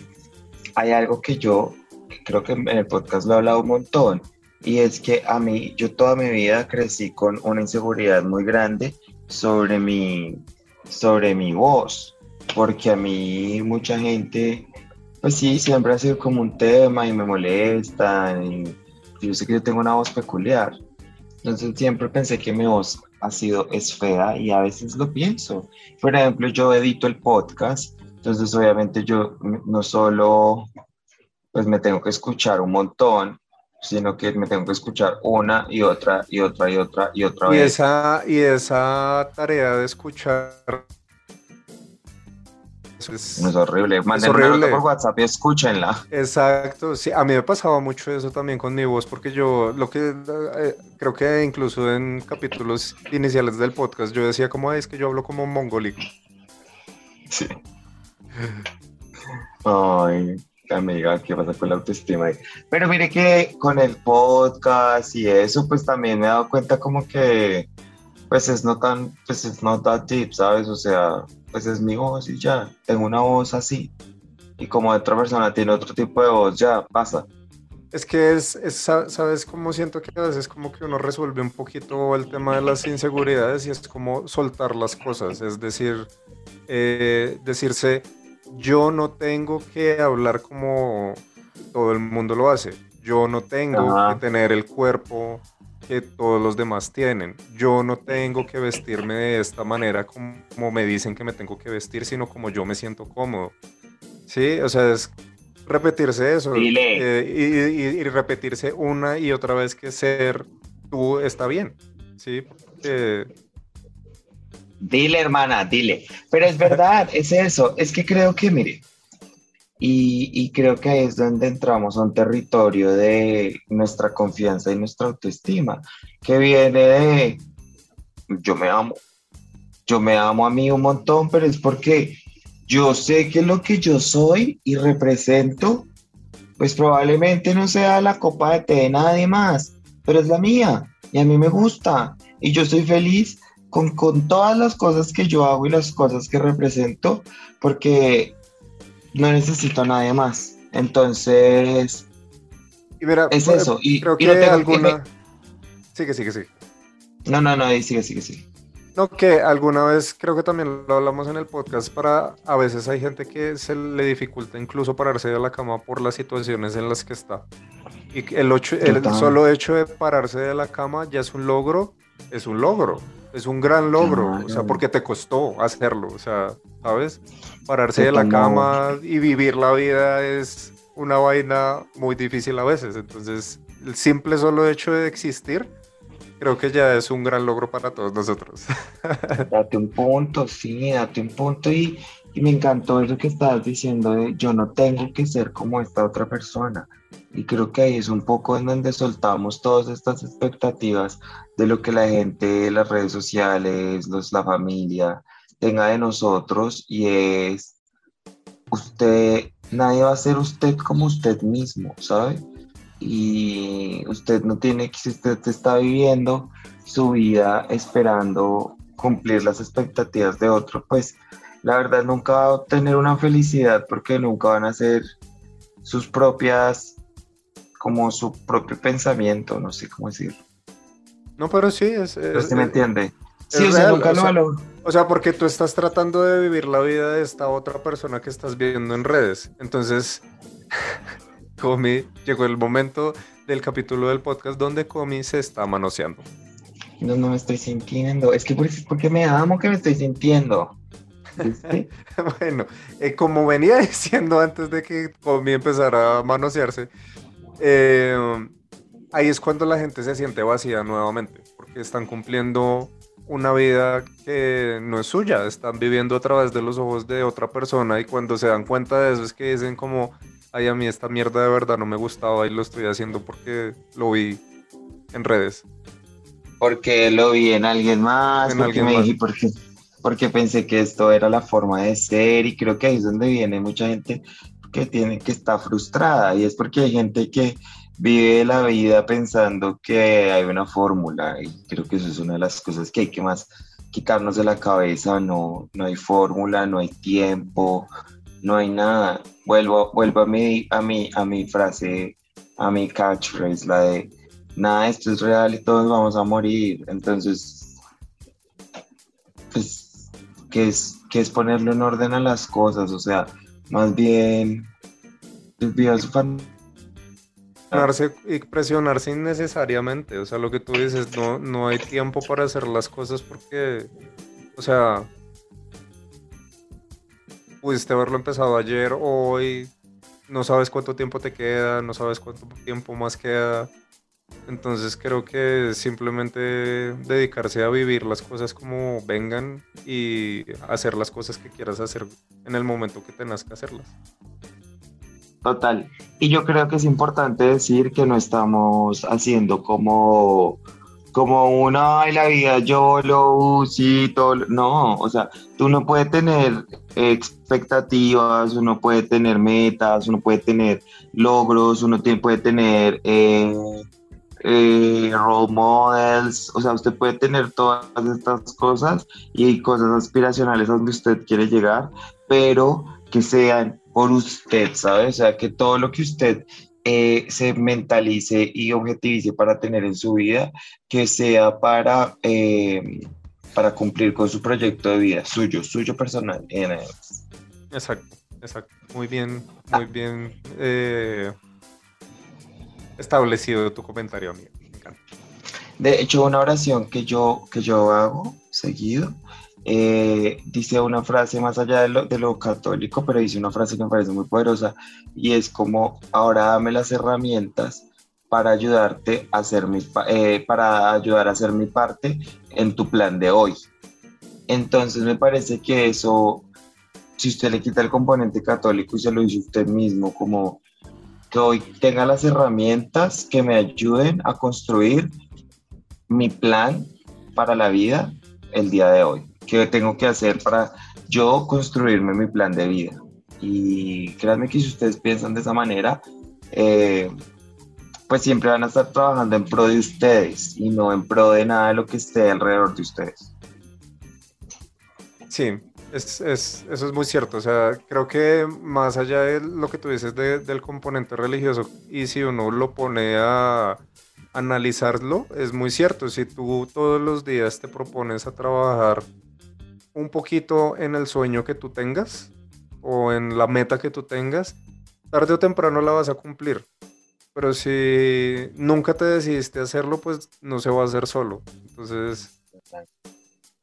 hay algo que yo creo que en el podcast lo he hablado un montón y es que a mí, yo toda mi vida crecí con una inseguridad muy grande sobre mi, sobre mi voz, porque a mí mucha gente, pues sí, siempre ha sido como un tema y me molesta y yo sé que yo tengo una voz peculiar. Entonces siempre pensé que mi voz ha sido, es fea y a veces lo pienso. Por ejemplo, yo edito el podcast, entonces obviamente yo no solo pues me tengo que escuchar un montón, sino que me tengo que escuchar una y otra y otra y otra y otra y vez. Esa, y esa tarea de escuchar es, es horrible. Mándenme por WhatsApp y escúchenla. Exacto, sí, a mí me pasaba mucho eso también con mi voz, porque yo lo que eh, creo que incluso en capítulos iniciales del podcast yo decía como es que yo hablo como mongólico. Sí. Ay, amiga, ¿qué pasa con la autoestima? Pero mire que con el podcast y eso, pues también me he dado cuenta como que, pues es no tan, pues es no tan deep, ¿sabes? O sea, pues es mi voz y ya, tengo una voz así. Y como otra persona tiene otro tipo de voz, ya pasa. Es que es, es, ¿sabes cómo siento que a veces como que uno resuelve un poquito el tema de las inseguridades y es como soltar las cosas, es decir, eh, decirse, yo no tengo que hablar como todo el mundo lo hace, yo no tengo que tener el cuerpo que todos los demás tienen. Yo no tengo que vestirme de esta manera como me dicen que me tengo que vestir, sino como yo me siento cómodo. Sí, o sea, es repetirse eso. Eh, y, repetirse una y otra vez que ser tú está bien. Sí, Dile, hermana, dile. Pero es verdad, es eso. Es que creo que, mire, y, creo que ahí es donde entramos a un territorio de nuestra confianza y nuestra autoestima, que viene de yo me amo, yo me amo a mí un montón, pero es porque yo sé que lo que yo soy y represento, pues probablemente no sea la copa de té de nadie más, pero es la mía y a mí me gusta y yo estoy feliz con, con todas las cosas que yo hago y las cosas que represento, porque no necesito a nadie más. Entonces, es eso. Y creo que alguna... Sigue, sigue, sigue. No, no, no, sigue, sigue, sigue. No, que alguna vez creo que también lo hablamos en el podcast, para a veces hay gente que se le dificulta incluso pararse de la cama por las situaciones en las que está. Y el, ocho, el solo hecho de pararse de la cama ya es un logro, es un logro es un gran logro, o sea, porque te costó hacerlo, o sea, ¿sabes? Pararse de la cama y vivir la vida es una vaina muy difícil a veces, entonces el simple solo hecho de existir creo que ya es un gran logro para todos nosotros. Date un punto, sí, date un punto y, y me encantó eso que estabas diciendo de yo no tengo que ser como esta otra persona. Y creo que ahí es un poco en donde soltamos todas estas expectativas de lo que la gente, las redes sociales, los, la familia tenga de nosotros y es usted, nadie va a ser usted como usted mismo, ¿sabe? Y usted no tiene que, si usted está viviendo su vida esperando cumplir las expectativas de otro, pues la verdad nunca va a obtener una felicidad porque nunca van a ser sus propias, como su propio pensamiento, no sé cómo decirlo. No, pero sí, es... ¿Usted me entiende? Sí, o sea, nunca lo O sea, porque tú estás tratando de vivir la vida de esta otra persona que estás viendo en redes. Entonces, Comi, llegó el momento del capítulo del podcast donde Comi se está manoseando. No, no me estoy sintiendo. Es que porque me amo que me estoy sintiendo. bueno, eh, como venía diciendo antes de que Comi empezara a manosearse, eh, ahí es cuando la gente se siente vacía nuevamente, porque están cumpliendo una vida que no es suya, están viviendo a través de los ojos de otra persona y cuando se dan cuenta de eso es que dicen como, ay, a mí esta mierda de verdad no me gustaba y lo estoy haciendo porque lo vi en redes. Porque lo vi en alguien más, porque me dije, porque, porque pensé que esto era la forma de ser y creo que ahí es donde viene mucha gente que tiene que está frustrada y es porque hay gente que vive la vida pensando que hay una fórmula y creo que eso es una de las cosas que hay que más quitarnos de la cabeza, no, no hay fórmula, no hay tiempo, no hay nada. Vuelvo, vuelvo a, mi, a, mi, a mi frase, a mi catchphrase, la de nada, esto es real y todos vamos a morir. Entonces, pues, ¿qué es, qué es ponerle en orden a las cosas? O sea, más bien, vivir su y presionarse innecesariamente. O sea, lo que tú dices, no, no hay tiempo para hacer las cosas porque, o sea, pudiste haberlo empezado ayer, hoy, no sabes cuánto tiempo te queda, no sabes cuánto tiempo más queda. Entonces creo que simplemente dedicarse a vivir las cosas como vengan y hacer las cosas que quieras hacer en el momento que tengas que hacerlas. Total. Y yo creo que es importante decir que no estamos haciendo como, como una, ay, la vida yo lo todo. No, o sea, tú no puedes tener expectativas, uno puede tener metas, uno puede tener logros, uno puede tener eh, eh, role models, o sea, usted puede tener todas estas cosas y cosas aspiracionales a donde usted quiere llegar, pero que sean por usted, ¿sabes? O sea, que todo lo que usted eh, se mentalice y objetivice para tener en su vida, que sea para, eh, para cumplir con su proyecto de vida, suyo, suyo personal. Exacto, exacto. Muy bien, muy bien eh, establecido tu comentario, amigo. Me encanta. De hecho, una oración que yo, que yo hago seguido eh, dice una frase más allá de lo, católico, pero dice una frase que me parece muy poderosa y es como, ahora dame las herramientas para ayudarte a hacer mi, eh, para ayudar a hacer mi parte en tu plan de hoy. Entonces me parece que eso, si usted le quita el componente católico y se lo dice usted mismo, como que hoy tenga las herramientas que me ayuden a construir mi plan para la vida el día de hoy. ¿Qué tengo que hacer para yo construirme mi plan de vida? Y créanme que si ustedes piensan de esa manera, eh, pues siempre van a estar trabajando en pro de ustedes y no en pro de nada de lo que esté alrededor de ustedes. Sí, es, es, eso es muy cierto. O sea, creo que más allá de lo que tú dices del componente religioso, y si uno lo pone a analizarlo, es muy cierto. Si tú todos los días te propones a trabajar un poquito en el sueño que tú tengas o en la meta que tú tengas, tarde o temprano la vas a cumplir. Pero si nunca te decidiste hacerlo, pues no se va a hacer solo. Entonces...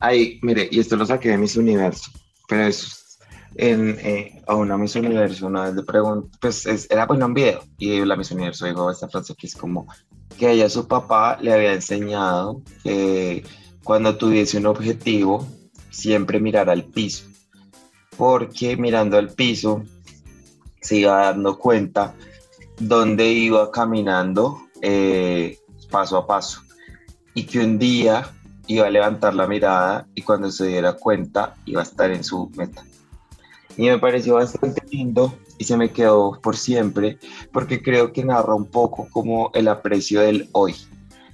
Ay, mire, y esto lo saqué de Miss Universo, pero es en, eh, a una Miss Universo una vez le pregunto, pues era bueno un video, y la Miss Universo dijo esta frase que es como que ella su papá le había enseñado que cuando tuviese un objetivo, siempre mirar al piso, porque mirando al piso se iba dando cuenta dónde iba caminando eh, paso a paso y que un día iba a levantar la mirada y cuando se diera cuenta iba a estar en su meta. Y me pareció bastante lindo y se me quedó por siempre porque creo que narra un poco como el aprecio del hoy.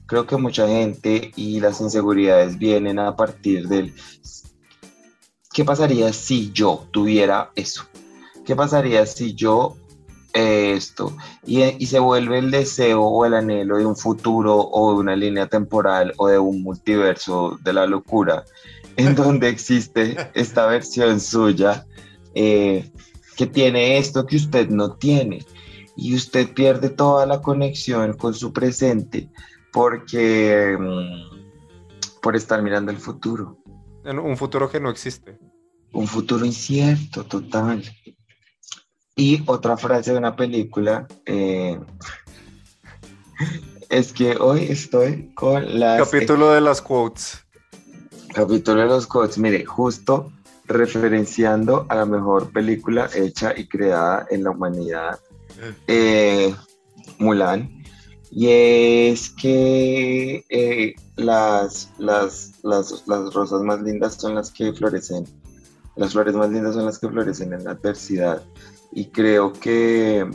Creo que mucha gente y las inseguridades vienen a partir del ¿qué pasaría si yo tuviera eso? ¿Qué pasaría si yo eh, esto? Y, se vuelve el deseo o el anhelo de un futuro o de una línea temporal o de un multiverso de la locura, en donde existe esta versión suya eh, que tiene esto que usted no tiene. Y usted pierde toda la conexión con su presente porque mm, por estar mirando el futuro. En un futuro que no existe. Un futuro incierto, total. Y otra frase de una película eh, es que hoy estoy con las... Capítulo de las quotes. Capítulo de los coches, mire, justo referenciando a la mejor película hecha y creada en la humanidad, eh, Mulan. Y es que eh, las, las, las, las, rosas más lindas son las que florecen, las flores más lindas son las que florecen en la adversidad. Y creo que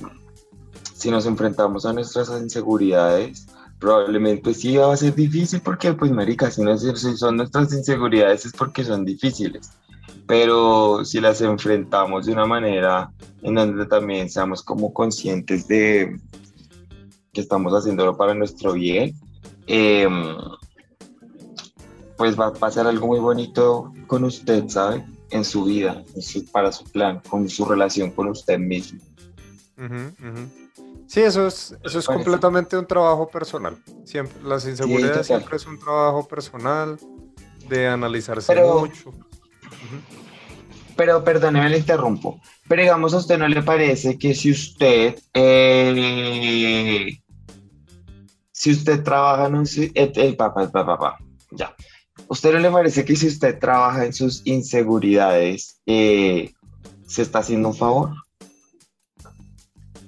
si nos enfrentamos a nuestras inseguridades, probablemente sí va a ser difícil porque, pues, marica, si, no, si son nuestras inseguridades es porque son difíciles. Pero si las enfrentamos de una manera en donde también seamos como conscientes de que estamos haciéndolo para nuestro bien, em, pues va a pasar algo muy bonito con usted, ¿sabe? En su vida, para su plan, con su relación con usted mismo. Sí, eso es, eso es completamente un trabajo personal. Siempre, las inseguridades siempre es un trabajo personal de analizarse mucho. Pero perdóneme, le interrumpo. Pero digamos, ¿a usted no le parece que si usted, eh, si usted trabaja en un... Papá, papá. ¿Usted no le parece que si usted trabaja en sus inseguridades, eh, se está haciendo un favor?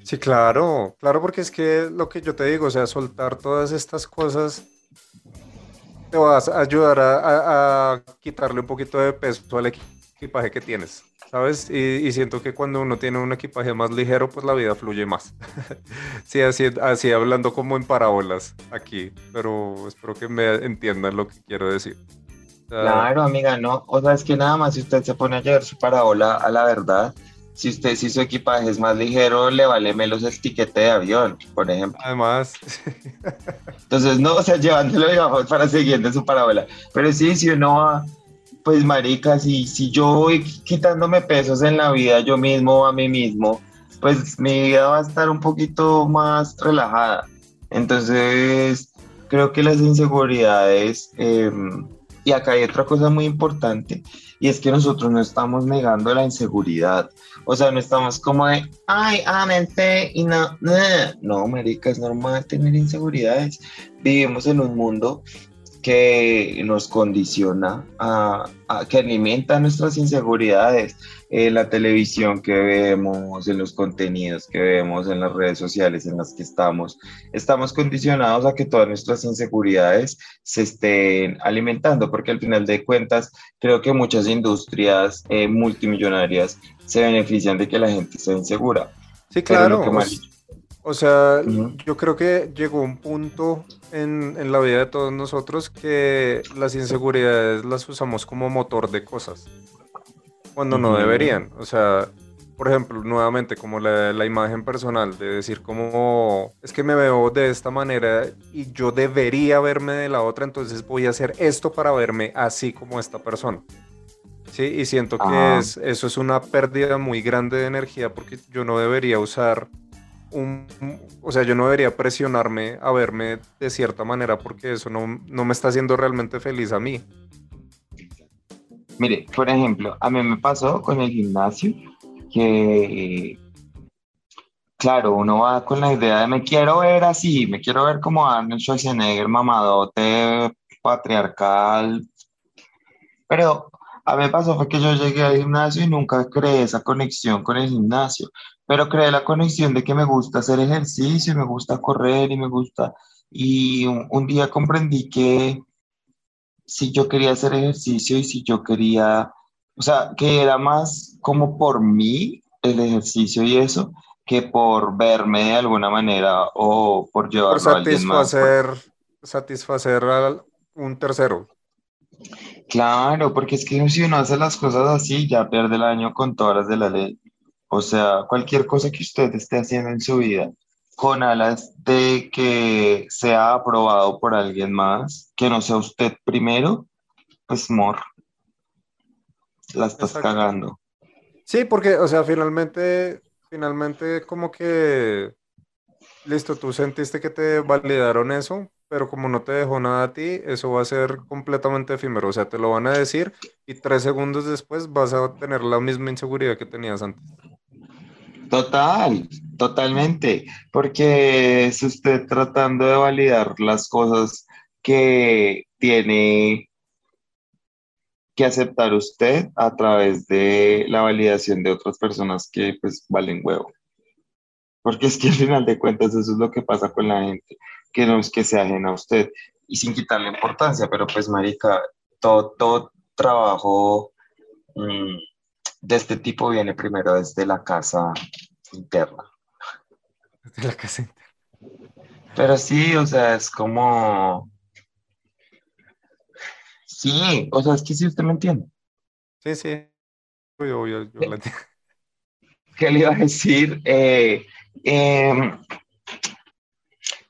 Sí, claro, claro, porque es que lo que yo te digo, o sea, soltar todas estas cosas te vas a ayudar a, quitarle un poquito de peso al equipaje que tienes, ¿sabes? Y, siento que cuando uno tiene un equipaje más ligero, pues la vida fluye más. sí, así, así hablando como en parábolas aquí, pero espero que me entiendan lo que quiero decir. claro, amiga, no, o sea, es que nada más si usted se pone a llevar su parábola a la verdad, si usted, si su equipaje es más ligero, le vale menos el tiquete de avión, por ejemplo. Además. Entonces, no, o sea, llevándolo, digamos, para siguiente su parábola. Pero sí, si uno va, pues, marica, si, si yo voy quitándome pesos en la vida yo mismo, a mí mismo, pues mi vida va a estar un poquito más relajada. Entonces, creo que las inseguridades, em, y acá hay otra cosa muy importante, y es que nosotros no estamos negando la inseguridad. O sea, no estamos como de, ay, ámense y no, no, no, marica, es normal tener inseguridades. Vivimos en un mundo que nos condiciona, a, que alimenta nuestras inseguridades. En la televisión que vemos, en los contenidos que vemos, en las redes sociales en las que estamos, estamos condicionados a que todas nuestras inseguridades se estén alimentando, porque al final de cuentas creo que muchas industrias eh, multimillonarias se benefician de que la gente sea insegura. Sí, claro. O sea, yo creo que llegó un punto en, en, la vida de todos nosotros que las inseguridades las usamos como motor de cosas, cuando no deberían. O sea, por ejemplo, nuevamente, como la, la, imagen personal, de decir como, es que me veo de esta manera y yo debería verme de la otra, entonces voy a hacer esto para verme así como esta persona. Sí, y siento que es, eso es una pérdida muy grande de energía porque yo no debería usar o sea, yo no debería presionarme a verme de cierta manera porque eso no, me está haciendo realmente feliz a mí. Mire, por ejemplo, a mí me pasó con el gimnasio que, claro, uno va con la idea de me quiero ver así, me quiero ver como Arnold Schwarzenegger, mamadote, patriarcal, pero a mí me pasó fue que yo llegué al gimnasio y nunca creé esa conexión con el gimnasio pero creé la conexión de que me gusta hacer ejercicio, me gusta correr y me gusta. Y un, día comprendí que si yo quería hacer ejercicio y si yo quería, o sea, que era más como por mí el ejercicio y eso, que por verme de alguna manera o por llevarlo por satisfacer, a alguien más. Satisfacer a un tercero. Claro, porque es que si uno hace las cosas así, ya pierde el año con todas las de la ley. O sea, cualquier cosa que usted esté haciendo en su vida con alas de que sea aprobado por alguien más, que no sea usted primero, pues mor, la estás cagando. Sí, porque, o sea, finalmente, finalmente como que, listo, tú sentiste que te validaron eso, pero como no te dejó nada a ti, eso va a ser completamente efímero. O sea, te lo van a decir y tres segundos después vas a tener la misma inseguridad que tenías antes. Total, totalmente, porque es usted tratando de validar las cosas que tiene que aceptar usted a través de la validación de otras personas que pues valen huevo. Porque es que al final de cuentas eso es lo que pasa con la gente, que no es que sea ajena a usted y sin quitarle importancia, pero pues marica, todo, todo trabajo mm, de este tipo viene primero desde la casa interna. Desde la casa interna. Pero sí, o sea, es como Sí, o sea, es que sí usted me entiende. Sí, sí. Yo, yo, yo la. ¿Qué le iba a decir? Eh, em,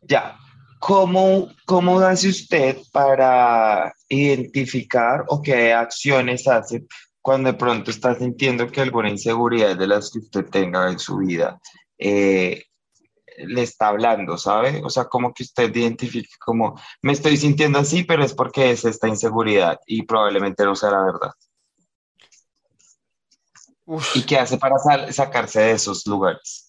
ya, ¿cómo, ¿cómo hace usted para identificar o qué acciones hace cuando de pronto está sintiendo que alguna inseguridad de las que usted tenga en su vida eh, le está hablando, ¿sabe? O sea, como que usted identifique como, me estoy sintiendo así, pero es porque es esta inseguridad y probablemente no sea la verdad. ¿Y qué hace para sacarse de esos lugares?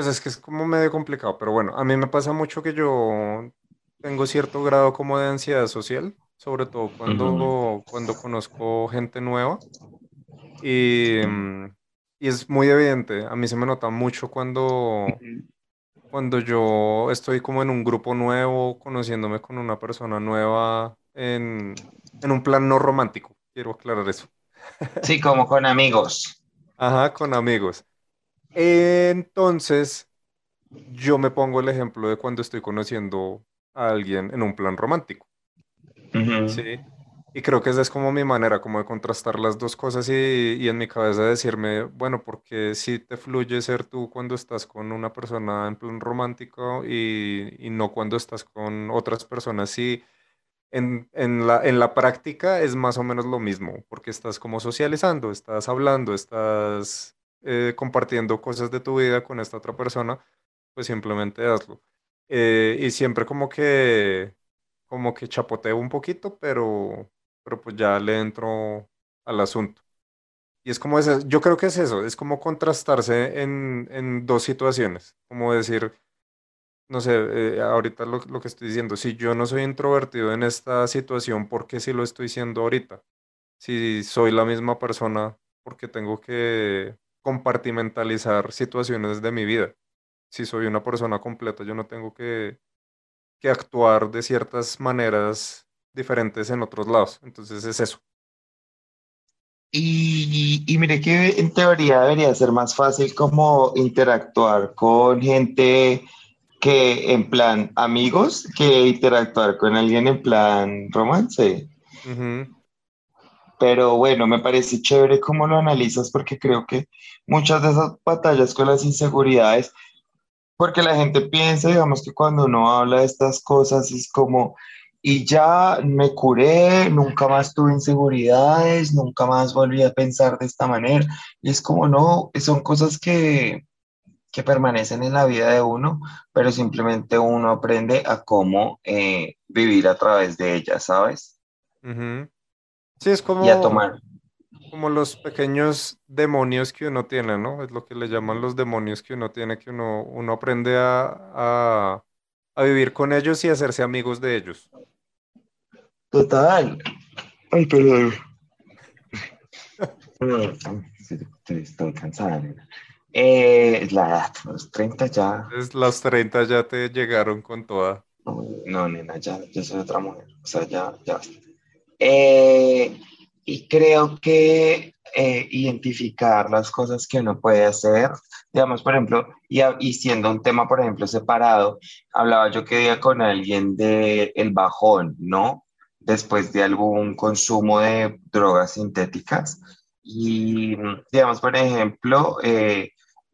Pues es que es como medio complicado, pero bueno, a mí me pasa mucho que yo tengo cierto grado como de ansiedad social, sobre todo cuando, cuando conozco gente nueva. Y, y es muy evidente, a mí se me nota mucho cuando, cuando yo estoy como en un grupo nuevo, conociéndome con una persona nueva en, en un plan no romántico. Quiero aclarar eso. Sí, como con amigos. Ajá, con amigos. Entonces, yo me pongo el ejemplo de cuando estoy conociendo a alguien en un plan romántico. Sí. Y creo que esa es como mi manera, como de contrastar las dos cosas y, y en mi cabeza decirme, bueno, porque si te fluye ser tú cuando estás con una persona en plan romántico y, y no cuando estás con otras personas, sí, en, en, la, en la práctica es más o menos lo mismo, porque estás como socializando, estás hablando, estás eh, compartiendo cosas de tu vida con esta otra persona, pues simplemente hazlo. Eh, y siempre como que como que chapoteo un poquito, pero, pero pues ya le entro al asunto. Y es como ese, yo creo que es eso, es como contrastarse en, en dos situaciones, como decir, no sé, eh, ahorita lo, lo, que estoy diciendo, si yo no soy introvertido en esta situación, ¿por qué si lo estoy siendo ahorita? Si soy la misma persona, porque tengo que compartimentalizar situaciones de mi vida. Si soy una persona completa, yo no tengo que, que actuar de ciertas maneras diferentes en otros lados. Entonces es eso. Y, y, mire que en teoría debería ser más fácil como interactuar con gente que en plan amigos que interactuar con alguien en plan romance. Pero bueno, me parece chévere cómo lo analizas porque creo que muchas de esas batallas con las inseguridades, porque la gente piensa, digamos que cuando uno habla de estas cosas es como, y ya me curé, nunca más tuve inseguridades, nunca más volví a pensar de esta manera. Y es como, no, son cosas que, que permanecen en la vida de uno, pero simplemente uno aprende a cómo eh, vivir a través de ellas, ¿sabes? Sí, es como, y a tomar. como los pequeños demonios que uno tiene, ¿no? Es lo que le llaman los demonios que uno tiene, que uno, uno aprende a, a, a vivir con ellos y hacerse amigos de ellos. Total. Ay, perdón. Estoy cansada, Eh, la los 30 ya. Es, los 30 ya te llegaron con toda. No, nena, ya, yo soy otra mujer. O sea, ya, ya. Eh, y creo que eh, identificar las cosas que uno puede hacer, digamos, por ejemplo, y, y, siendo un tema, por ejemplo, separado, hablaba yo que día con alguien de el bajón, ¿no? después de algún consumo de drogas sintéticas. Y, digamos, por ejemplo, eh,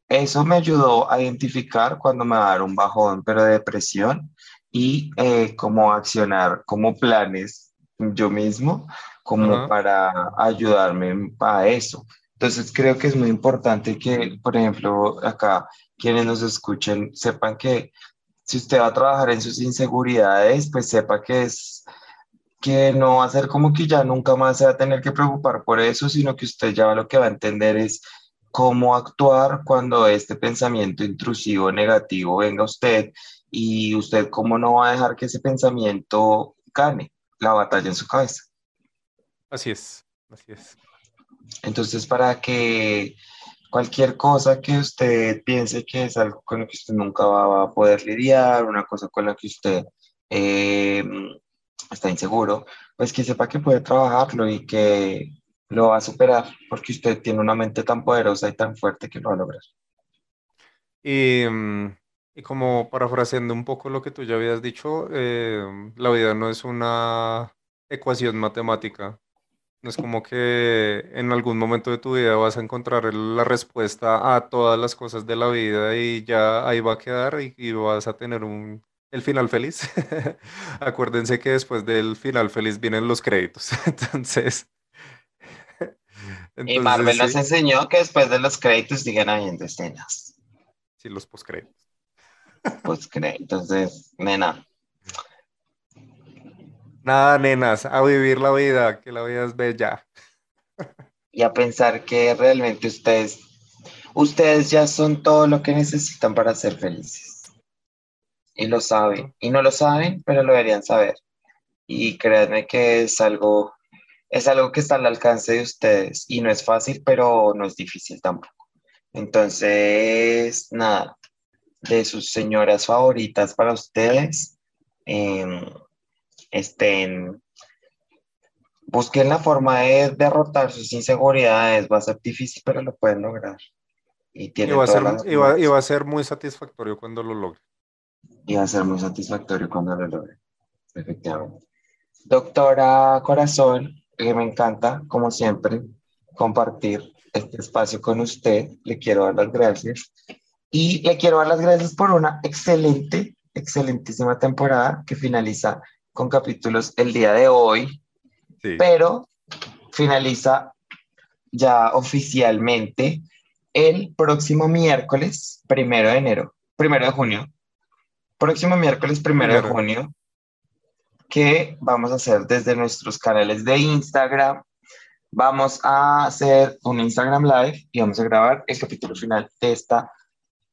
eso me ayudó a identificar cuando me va dar un bajón, pero de depresión, y eh, cómo accionar como planes yo mismo, como para ayudarme a eso. Entonces, creo que es muy importante que, por ejemplo, acá quienes nos escuchen sepan que si usted va a trabajar en sus inseguridades, pues sepa que es que no va a ser como que ya nunca más se va a tener que preocupar por eso, sino que usted ya lo que va a entender es cómo actuar cuando este pensamiento intrusivo negativo venga a usted y usted cómo no va a dejar que ese pensamiento gane la batalla en su cabeza. Así es, así es. Entonces, para que cualquier cosa que usted piense que es algo con lo que usted nunca va a poder lidiar, una cosa con la que usted eh, está inseguro, pues que sepa que puede trabajarlo y que lo va a superar porque usted tiene una mente tan poderosa y tan fuerte que lo va a lograr. Mm, y como parafraseando un poco lo que tú ya habías dicho, eh, la vida no es una ecuación matemática. No es como que en algún momento de tu vida vas a encontrar la respuesta a todas las cosas de la vida y ya ahí va a quedar y, y vas a tener un, el final feliz. Acuérdense que después del final feliz vienen los créditos. Entonces, y Marvel nos enseñó que después de los créditos siguen habiendo escenas. sí, los postcréditos. Pues créditos de nena. Nada, nenas, a vivir la vida, que la vida es bella. Y a pensar que realmente ustedes, ustedes ya son todo lo que necesitan para ser felices. Y lo saben. Y no lo saben, pero lo deberían saber. Y créanme que es algo, es algo que está al alcance de ustedes. Y no es fácil, pero no es difícil tampoco. Entonces, nada, de sus señoras favoritas para ustedes, em, estén, busquen la forma de derrotar sus inseguridades. Va a ser difícil, pero lo pueden lograr. Y Y tienen va a ser, las y va, y va a ser muy satisfactorio cuando lo logre. Y va a ser muy satisfactorio cuando lo logren. Efectivamente. Doctora Corazón, que me encanta, como siempre, compartir este espacio con usted. Le quiero dar las gracias. Y le quiero dar las gracias por una excelente, excelentísima temporada que finaliza con capítulos el día de hoy, Sí. pero finaliza ya oficialmente el próximo miércoles, primero de enero, primero de junio. Próximo miércoles, primero de junio, que vamos a hacer desde nuestros canales de Instagram. Vamos a hacer un Instagram Live y vamos a grabar el capítulo final de esta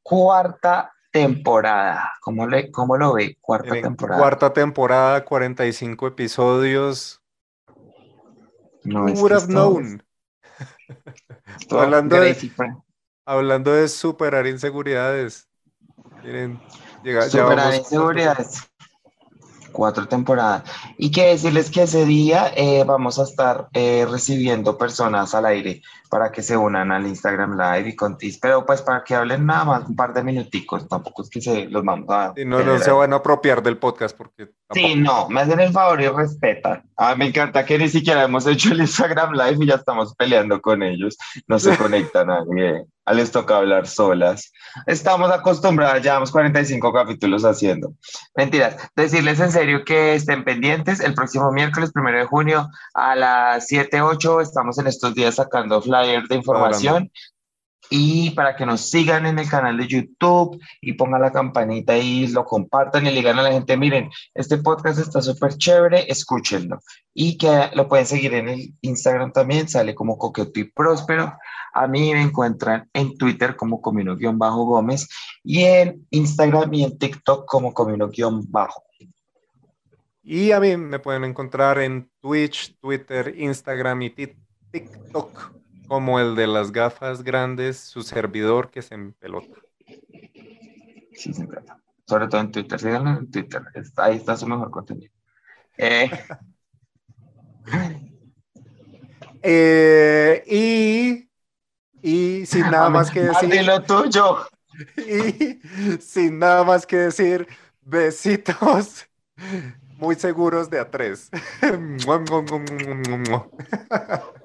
cuarta temporada. ¿Cómo, le, cómo lo ve? Cuarta temporada. cuarta temporada, 45 episodios. No, Who would que have esto- known? esto- Hablando de-. Hablando de superar inseguridades. Miren, llega, ya Superar vamos- inseguridades. Cuatro temporadas. Y que decirles que ese día eh, vamos a estar eh, recibiendo personas al aire para que se unan al Instagram Live y con Tis, pero pues para que hablen nada más un par de minuticos, tampoco es que se los vamos a... Y no, no se van a apropiar del podcast porque Sí, tampoco- no, me hacen el favor y respetan. Ah, me encanta que ni siquiera hemos hecho el Instagram Live y ya estamos peleando con ellos. No se conecta nadie. Les toca hablar solas. Estamos acostumbradas, llevamos 45 capítulos haciendo. Mentiras. Decirles en serio que estén pendientes. El próximo miércoles, primero de junio, a las 7, 8, estamos en estos días sacando flyers de información. Y para que nos sigan en el canal de YouTube y pongan la campanita y lo compartan y le digan a la gente, miren, este podcast está súper chévere, escúchenlo. Y que lo pueden seguir en el Instagram también, sale como Coqueto y Próspero. A mí me encuentran en Twitter como Comino-Gómez y en Instagram y en TikTok como Comino-Bajo. Y a mí me pueden encontrar en Twitch, Twitter, Instagram y Tik- TikTok como el de las gafas grandes, su servidor que se pelota. Sí, siempre. Sobre todo en Twitter, síganlo en Twitter, está- ahí está su mejor contenido. Eh, Eh, y, y sin nada más que Marty, decir, lo tuyo. y sin nada más que decir, besitos muy seguros de a tres.